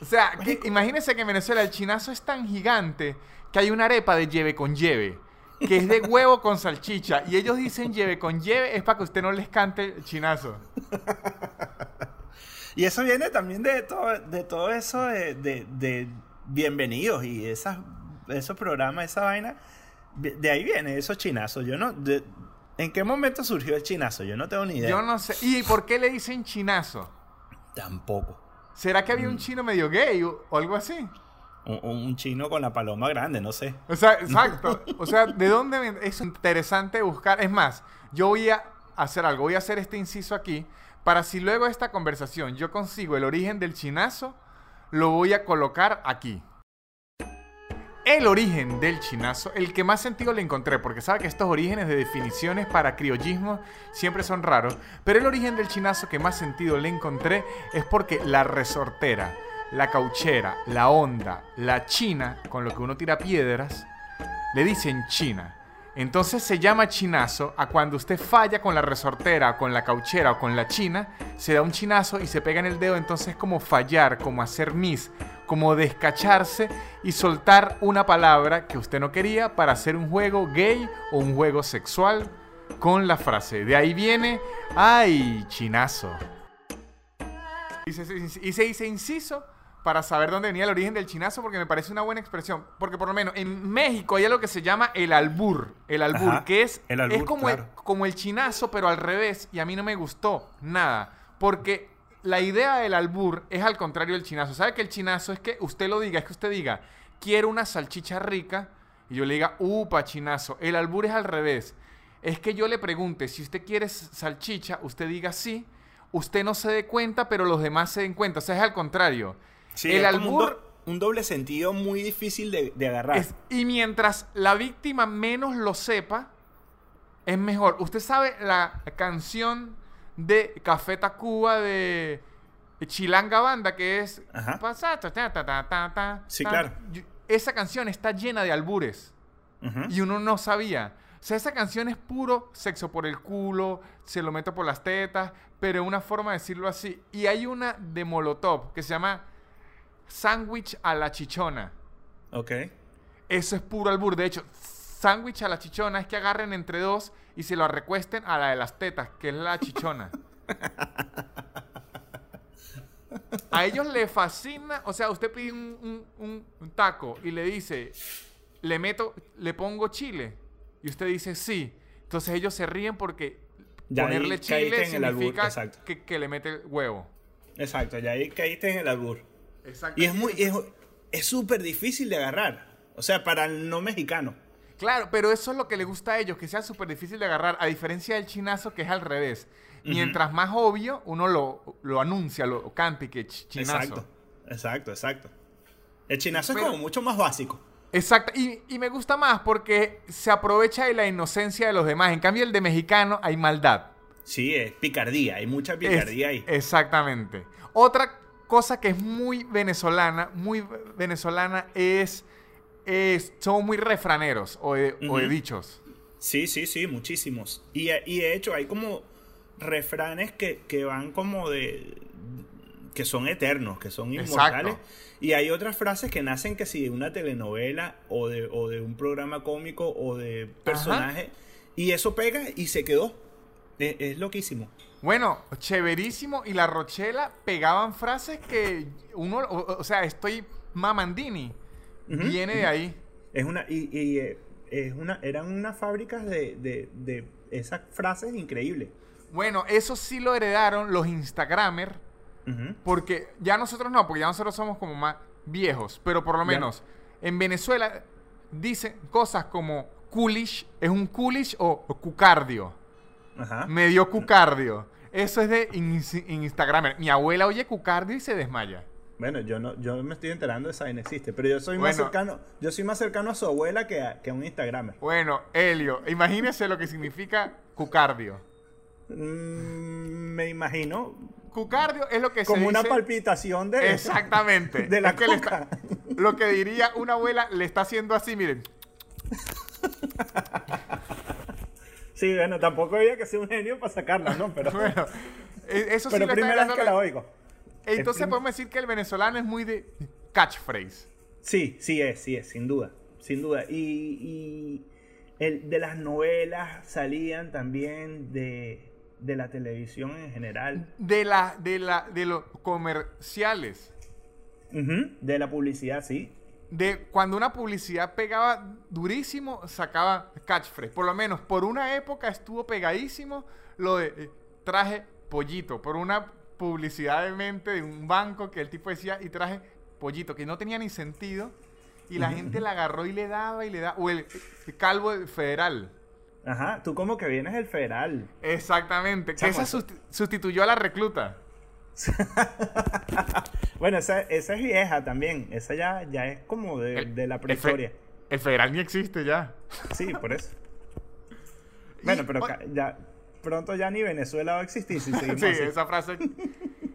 O sea, que, imagínense que en Venezuela el chinazo es tan gigante que hay una arepa de lleve con lleve, que es de huevo con salchicha. Y ellos dicen lleve con lleve es para que usted no les cante el chinazo. Y eso viene también de todo, de todo eso de, de- de bienvenidos y esas, esos programas, esa vaina. De ahí viene esos chinazos. Yo no. de- ¿En qué momento surgió el chinazo? Yo no tengo ni idea. Yo no sé. ¿Y por qué le dicen chinazo? Tampoco. ¿Será que había un chino medio gay o, o algo así? Un, un chino con la paloma grande, no sé. O sea, exacto. O sea, ¿de dónde es interesante buscar? Es más, yo voy a hacer algo, voy a hacer este inciso aquí para si luego esta conversación yo consigo el origen del chinazo, lo voy a colocar aquí. El origen del chinazo, el que más sentido le encontré, porque sabe que estos orígenes de definiciones para criollismo siempre son raros, pero el origen del chinazo que más sentido le encontré es porque la resortera la cauchera, la onda, la china, con lo que uno tira piedras, le dicen china. Entonces se llama chinazo a cuando usted falla con la resortera, con la cauchera o con la china, se da un chinazo y se pega en el dedo, entonces es como fallar, como hacer mis, como descacharse y soltar una palabra que usted no quería para hacer un juego gay o un juego sexual con la frase. De ahí viene, ay, chinazo. Y se, y se dice inciso para saber dónde venía el origen del chinazo porque me parece una buena expresión. Porque por lo menos en México hay algo que se llama el albur. El albur, Ajá, que es, el albur, es como, claro. el, como el chinazo, pero al revés. Y a mí no me gustó nada. Porque la idea del albur es al contrario del chinazo. ¿Sabe que el chinazo es que usted lo diga? Es que usted diga, quiero una salchicha rica. Y yo le diga, upa, chinazo. El albur es al revés. Es que yo le pregunte, si usted quiere salchicha, usted diga sí. Usted no se dé cuenta, pero los demás se den cuenta. O sea, es al contrario. Sí, el es como un, albur do- un doble sentido muy difícil de, de agarrar. es- y mientras la víctima menos lo sepa, es mejor. Usted sabe la canción de Café Tacuba de Chilanga Banda, que es... Sí, claro. Esa canción está llena de albures. Y uno no sabía. O sea, esa canción es puro sexo por el culo, se lo meto por las tetas, pero una forma de decirlo así. Y hay una de Molotov que se llama Sándwich a la chichona. Ok. Eso es puro albur. De hecho, sándwich a la chichona es que agarren entre dos y se lo recuesten a la de las tetas, que es la chichona. A ellos les fascina, o sea, usted pide un, un- un- un taco y le dice, le meto, le pongo chile, y usted dice sí. Entonces ellos se ríen porque Ya ahí ponerle caíste chile significa que, que le mete huevo. Exacto, ya ahí caíste en el albur. Exacto. Y es muy, es súper difícil de agarrar. O sea, para el no mexicano. Claro, pero eso es lo que le gusta a ellos, que sea súper difícil de agarrar, a diferencia del chinazo que es al revés. Mientras más obvio, uno lo, lo anuncia, lo canta y que ch- chinazo. Exacto. Exacto, exacto. El chinazo Pero- es como mucho más básico. Exacto, y, y me gusta más porque se aprovecha de la inocencia de los demás. En cambio, el de mexicano hay maldad. Sí, es picardía, hay mucha Es- picardía ahí. Exactamente. Otra cosa que es muy venezolana, muy venezolana es, es son muy refraneros o de, o de Ujú. dichos. Sí, sí, sí, muchísimos. Y, y de hecho hay como refranes que, que van como de... que son eternos, que son inmortales. Exacto. Y hay otras frases que nacen que si de una telenovela o de, o de un programa cómico o de personaje. Y eso pega y se quedó. Es, es loquísimo. Bueno, chéverísimo. Y la Rochela pegaban frases que uno, o, o sea, estoy mamandini. Viene de ahí. Es una, y, y, eh, es una, eran unas fábricas de, de, de esas frases increíbles. Bueno, eso sí lo heredaron los Instagramers. Porque ya nosotros no, porque ya nosotros somos como más viejos. Pero por lo Ya. menos en Venezuela dicen cosas como coolish, es un coolish o, o cucardio. Ajá. Me dio cucardio. Eso es de ins- Instagramer. Mi abuela oye cucardio y se desmaya. Bueno, yo no, yo me estoy enterando de esa vaina existe, pero yo soy más cercano, yo soy más cercano a su abuela que a, que a un Instagramer. Bueno, Helio, imagínese lo que significa cucardio. Mm, me imagino Cucardio es lo que se como una dice- palpitación de Exactamente. de la Es que le está- lo que diría una abuela le está haciendo así, miren. Sí, bueno, tampoco había que ser un genio para sacarla, ¿no? Pero, Bueno, e- eso sí pero primera vez que la oigo. Entonces podemos decir que el venezolano es muy de catchphrase. Sí, sí es, sí es, sin duda, sin duda. Y, y el, de las novelas salían también de, de la televisión en general, De la, de la, de los comerciales. De la publicidad, sí. De cuando una publicidad pegaba durísimo, sacaba catchphrase. Por lo menos por una época estuvo pegadísimo lo de eh, traje pollito. Por una publicidad de mente de un banco que el tipo decía y traje pollito, que no tenía ni sentido. Y la gente la agarró y le daba y le daba. O el, el calvo federal. Ajá, tú como que vienes del federal. Exactamente. Que esa sustituyó a la recluta. Bueno, esa, esa es vieja también. Esa ya, ya es como de, El- de la el fe- prehistoria. El federal ni existe ya. Sí, por eso. Bueno, pero ya pronto ya ni Venezuela va a existir si Sí, así. esa frase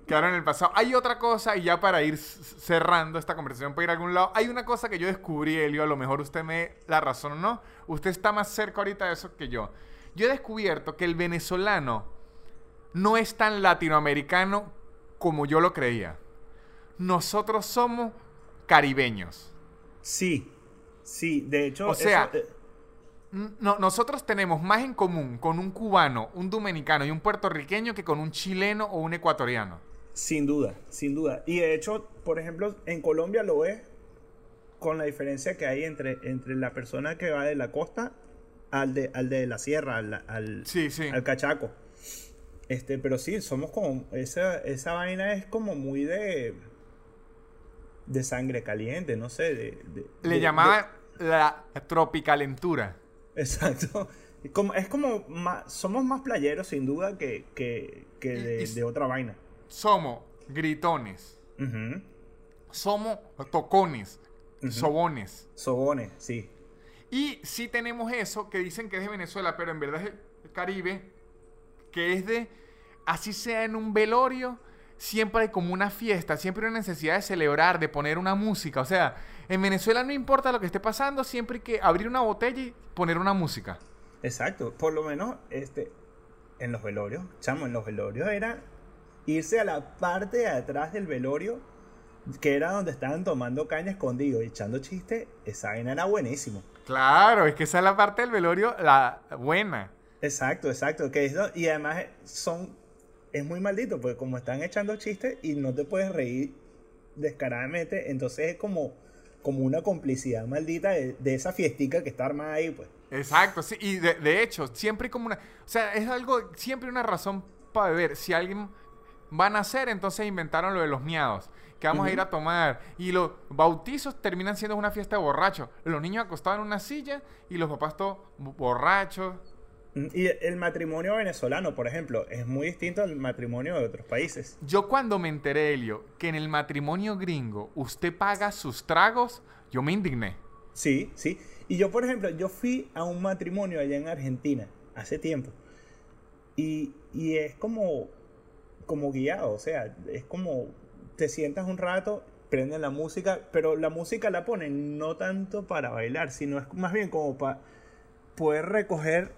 quedaron en el pasado. Hay otra cosa, y ya para ir cerrando esta conversación, para ir a algún lado, hay una cosa que yo descubrí, Elio, a lo mejor usted me la razón o no. Usted está más cerca ahorita de eso que yo. Yo he descubierto que el venezolano no es tan latinoamericano como yo lo creía. Nosotros somos caribeños. Sí, sí, de hecho... O sea, eh, nosotros tenemos más en común con un cubano, un dominicano y un puertorriqueño que con un chileno o un ecuatoriano. Sin duda, sin duda. Y de hecho, por ejemplo, en Colombia lo es con la diferencia que hay entre, entre la persona que va de la costa al de, al de la sierra, al, al, al cachaco. Este, pero sí, somos como. Esa, esa vaina es como muy de de sangre caliente, no sé. De, Le llamaba la tropicalentura. Exacto. Como, es como, somos más playeros sin duda que, que, de, otra vaina. Somos gritones. Somos tocones. Sobones. Sobones, sí. Y sí tenemos eso que dicen que es de Venezuela, pero en verdad es el Caribe, que es de, así sea en un velorio, siempre hay como una fiesta, siempre hay una necesidad de celebrar, de poner una música. O sea, en Venezuela no importa lo que esté pasando, siempre hay que abrir una botella y poner una música. Exacto, por lo menos este, en los velorios, chamo, en los velorios era irse a la parte de atrás del velorio, que era donde estaban tomando caña escondido y echando chistes, esa vaina era buenísimo. Claro, es que esa es la parte del velorio, la buena. Exacto, exacto. Que y además son es muy maldito, porque como están echando chistes y no te puedes reír descaradamente, entonces es como, como una complicidad maldita de, esa fiestica que está armada ahí, pues. Exacto, sí, y de, hecho, siempre como una, o sea, es algo, siempre una razón para beber. Si alguien va a nacer, entonces inventaron lo de los miados, que vamos a ir a tomar, y los bautizos terminan siendo una fiesta de borrachos. Los niños acostados en una silla y los papás todos borrachos. Y el matrimonio venezolano, por ejemplo, es muy distinto al matrimonio de otros países. Yo cuando me enteré, Elio, que en el matrimonio gringo usted paga sus tragos, yo me indigné. Sí, sí. Y yo, por ejemplo, yo fui a un matrimonio allá en Argentina hace tiempo. Y, y es como, como guiado, o sea, es como te sientas un rato, prenden la música, pero la música la ponen no tanto para bailar, sino es más bien como para poder recoger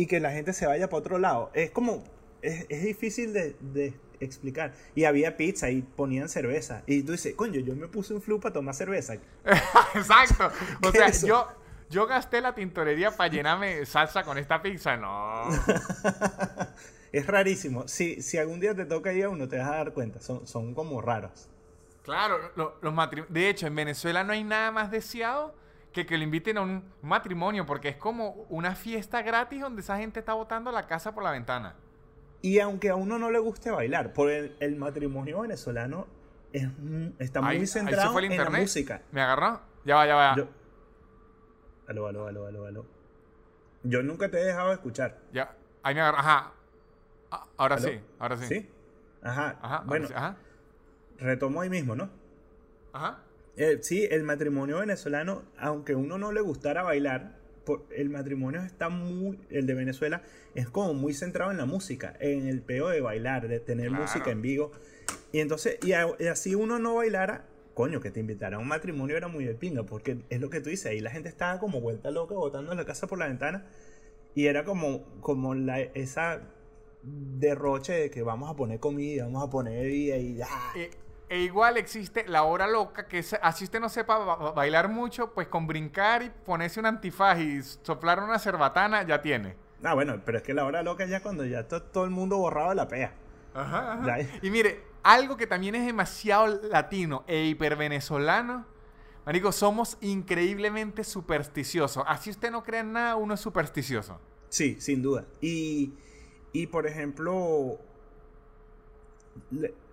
y que la gente se vaya para otro lado. Es como, es, difícil de, explicar. Y había pizza y ponían cerveza. Y tú dices, coño, yo me puse un flu para tomar cerveza. Exacto. O sea, yo, yo gasté la tintorería para llenarme salsa con esta pizza. No. es rarísimo. Si, si algún día te toca ir a uno, te vas a dar cuenta. Son, son como raros. Claro, los de hecho, en Venezuela no hay nada más deseado que, que lo inviten a un matrimonio, porque es como una fiesta gratis donde esa gente está botando la casa por la ventana. Y aunque a uno no le guste bailar, por el, matrimonio venezolano es, está muy centrado en la música. ¿Me agarró? Ya va, ya va. Yo... Aló, aló, aló, aló, aló. Yo nunca te he dejado escuchar. Ya, ahí me agarró. Ajá. Ah, ahora sí, ahora sí. ¿Sí? Ajá. Ajá. Bueno, ajá. retomo ahí mismo, ¿no? Ajá. Eh, sí, el matrimonio venezolano, aunque uno no le gustara bailar, el matrimonio está muy, el de Venezuela, es como muy centrado en la música, en el peo de bailar, de tener música en vivo. Y entonces, y, así uno no bailara, coño, que te invitara a un matrimonio era muy de pinga, porque es lo que tú dices, ahí la gente estaba como vuelta loca, botando la casa por la ventana, y era como, como la, esa derroche de que vamos a poner comida, vamos a poner bebida y ya. Eh, e igual existe la hora loca, que así usted no sepa bailar mucho, pues con brincar y ponerse un antifaz y soplar una cerbatana, ya tiene. Ah, bueno, pero es que la hora loca ya cuando ya todo el mundo borrado la pea. Ajá, ajá. Y mire, algo que también es demasiado latino e hipervenezolano, Marico, somos increíblemente supersticiosos. Así usted no cree en nada, uno es supersticioso. Sí, sin duda. Y, y por ejemplo,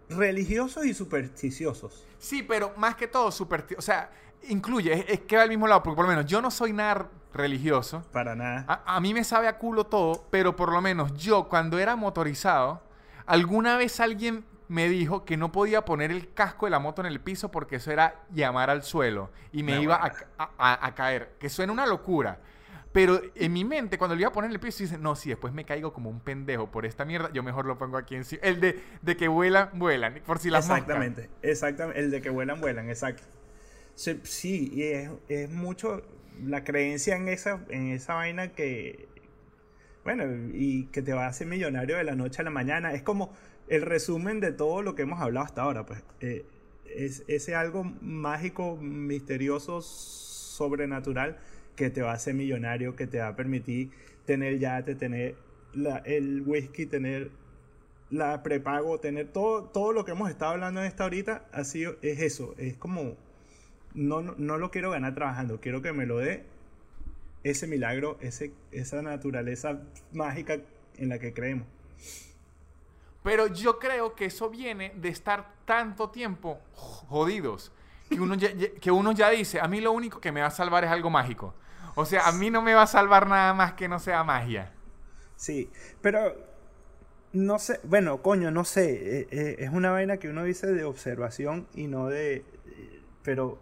religiosos y supersticiosos. Sí, pero más que todo supersticiosos. O sea, incluye, es, que va al mismo lado, porque por lo menos yo no soy nada religioso. Para nada. A, a, mí me sabe a culo todo, pero por lo menos yo cuando era motorizado, alguna vez alguien me dijo que no podía poner el casco de la moto en el piso porque eso era llamar al suelo y me iba a, a, caer. Que suena una locura. Pero en mi mente, cuando le iba a poner el piso, dice, no, si después me caigo como un pendejo por esta mierda, yo mejor lo pongo aquí encima. El de, de que vuelan, vuelan, por si las Exactamente, exactamente, el de que vuelan, vuelan, exacto. Sí, y es, es mucho la creencia en esa, en esa vaina que, bueno, y que te va a hacer millonario de la noche a la mañana. Es como el resumen de todo lo que hemos hablado hasta ahora, pues. Eh, es ese algo mágico, misterioso, sobrenatural que te va a hacer millonario, que te va a permitir tener yate, tener el whisky, tener la prepago, tener todo, todo lo que hemos estado hablando en esta ahorita, ha sido, es eso, es como, no, no, lo quiero ganar trabajando, quiero que me lo dé ese milagro, ese, esa naturaleza mágica en la que creemos. Pero yo creo que eso viene de estar tanto tiempo jodidos que uno ya, que uno ya dice, a mí lo único que me va a salvar es algo mágico. O sea, a mí no me va a salvar nada más que no sea magia. Sí, pero no sé, bueno, coño, no sé, eh, eh, es una vaina que uno dice de observación y no de... Pero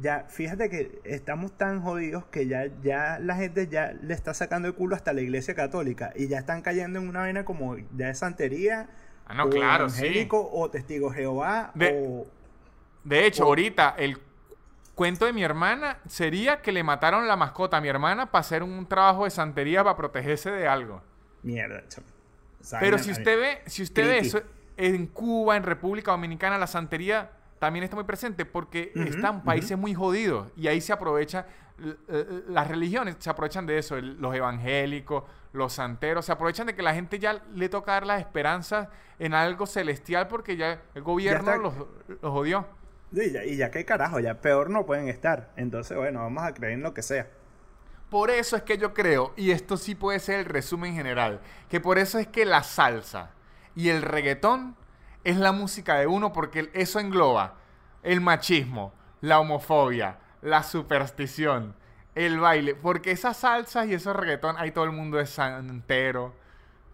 ya, fíjate que estamos tan jodidos que ya, ya la gente ya le está sacando el culo hasta la iglesia católica y ya están cayendo en una vaina como ya de santería. Ah, no, o claro, evangélico, O testigo Jehová, de, De hecho, ahorita el cuento de mi hermana sería que le mataron la mascota a mi hermana para hacer un trabajo de santería para protegerse de algo. Mierda, Pero si usted ve, si usted ve eso en Cuba, en República Dominicana, la santería también está muy presente porque están países muy jodidos y ahí se aprovecha, las religiones se aprovechan de eso, los evangélicos, los santeros, se aprovechan de que la gente ya le toca dar las esperanzas en algo celestial porque ya el gobierno los, los jodió. Y ya, y ya que carajo, ya peor no pueden estar. Entonces, bueno, vamos a creer en lo que sea. Por eso es que yo creo, y esto sí puede ser el resumen general, que por eso es que la salsa y el reggaetón es la música de uno porque eso engloba el machismo, la homofobia, la superstición, el baile. Porque esas salsas y esos reggaetón, ahí todo el mundo es santero,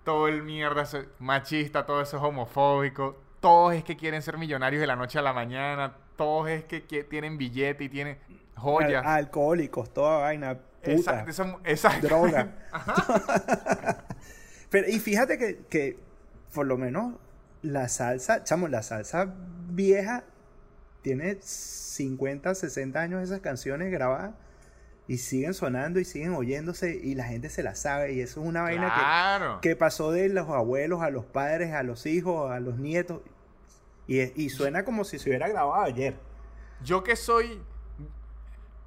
todo el mierda machista, todo eso es homofóbico. Todos es que quieren ser millonarios de la noche a la mañana. Todos es que, tienen billete y tienen joyas. alcohólicos, toda vaina. Puta, exacto, Droga. Pero, y fíjate que, que por lo menos la salsa, chamo, la salsa vieja tiene 50, 60 años esas canciones grabadas y siguen sonando y siguen oyéndose y la gente se las sabe y eso es una vaina que, pasó de los abuelos a los padres, a los hijos, a los nietos y, y suena como si se hubiera grabado ayer. Yo que soy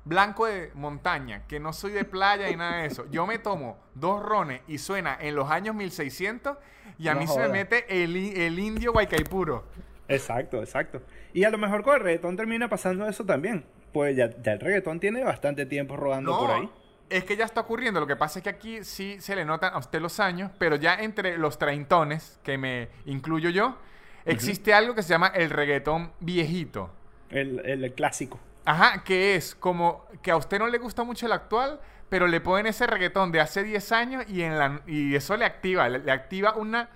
blanco de montaña, que no soy de playa y nada de eso, yo me tomo dos rones y suena en los años 1600 y a mí se me mete el, el indio guaycaipuro. Exacto, exacto. Y a lo mejor con el reggaetón termina pasando eso también. Pues ya, el reggaetón tiene bastante tiempo rodando por ahí. Es que ya está ocurriendo. Lo que pasa es que aquí sí se le notan a usted los años, pero ya entre los treintones, que me incluyo yo, existe algo que se llama el reggaetón viejito. El, el, clásico. Ajá, que es como que a usted no le gusta mucho el actual, pero le ponen ese reggaetón de hace 10 años y, en la, y eso le activa, le activa una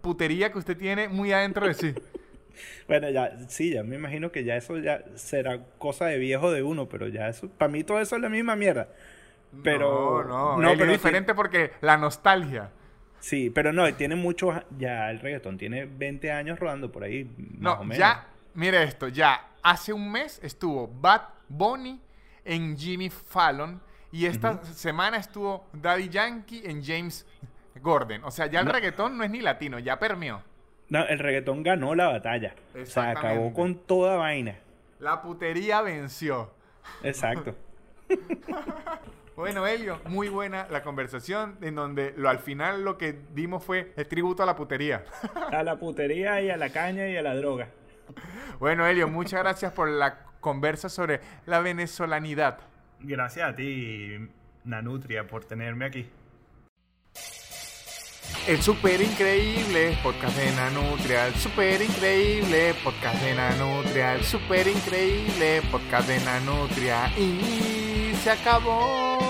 putería que usted tiene muy adentro de sí. Bueno, ya, sí, ya me imagino que ya eso ya será cosa de viejo de uno, pero ya eso, para mí todo eso es la misma mierda. Pero no, no, es diferente porque la nostalgia. Sí, pero no, tiene mucho, ya el reggaetón tiene 20 años rodando por ahí, más o menos. Ya, mire esto, ya hace un mes estuvo Bad Bunny en Jimmy Fallon y esta semana estuvo Daddy Yankee en James Gordon. O sea, ya el reggaetón no es ni latino, ya permeó. No, el reggaetón ganó la batalla. O sea, acabó con toda vaina. La putería venció. Exacto. bueno, Helio, muy buena la conversación en donde lo, al final lo que dimos fue el tributo a la putería. a la putería y a la caña y a la droga. Bueno, Helio, muchas gracias por la conversa sobre la venezolanidad. Gracias a ti, Nanutria, por tenerme aquí. El super increíble podcast de Nanutria, el super increíble podcast de Nanutria, el super increíble podcast de Nanutria y se acabó.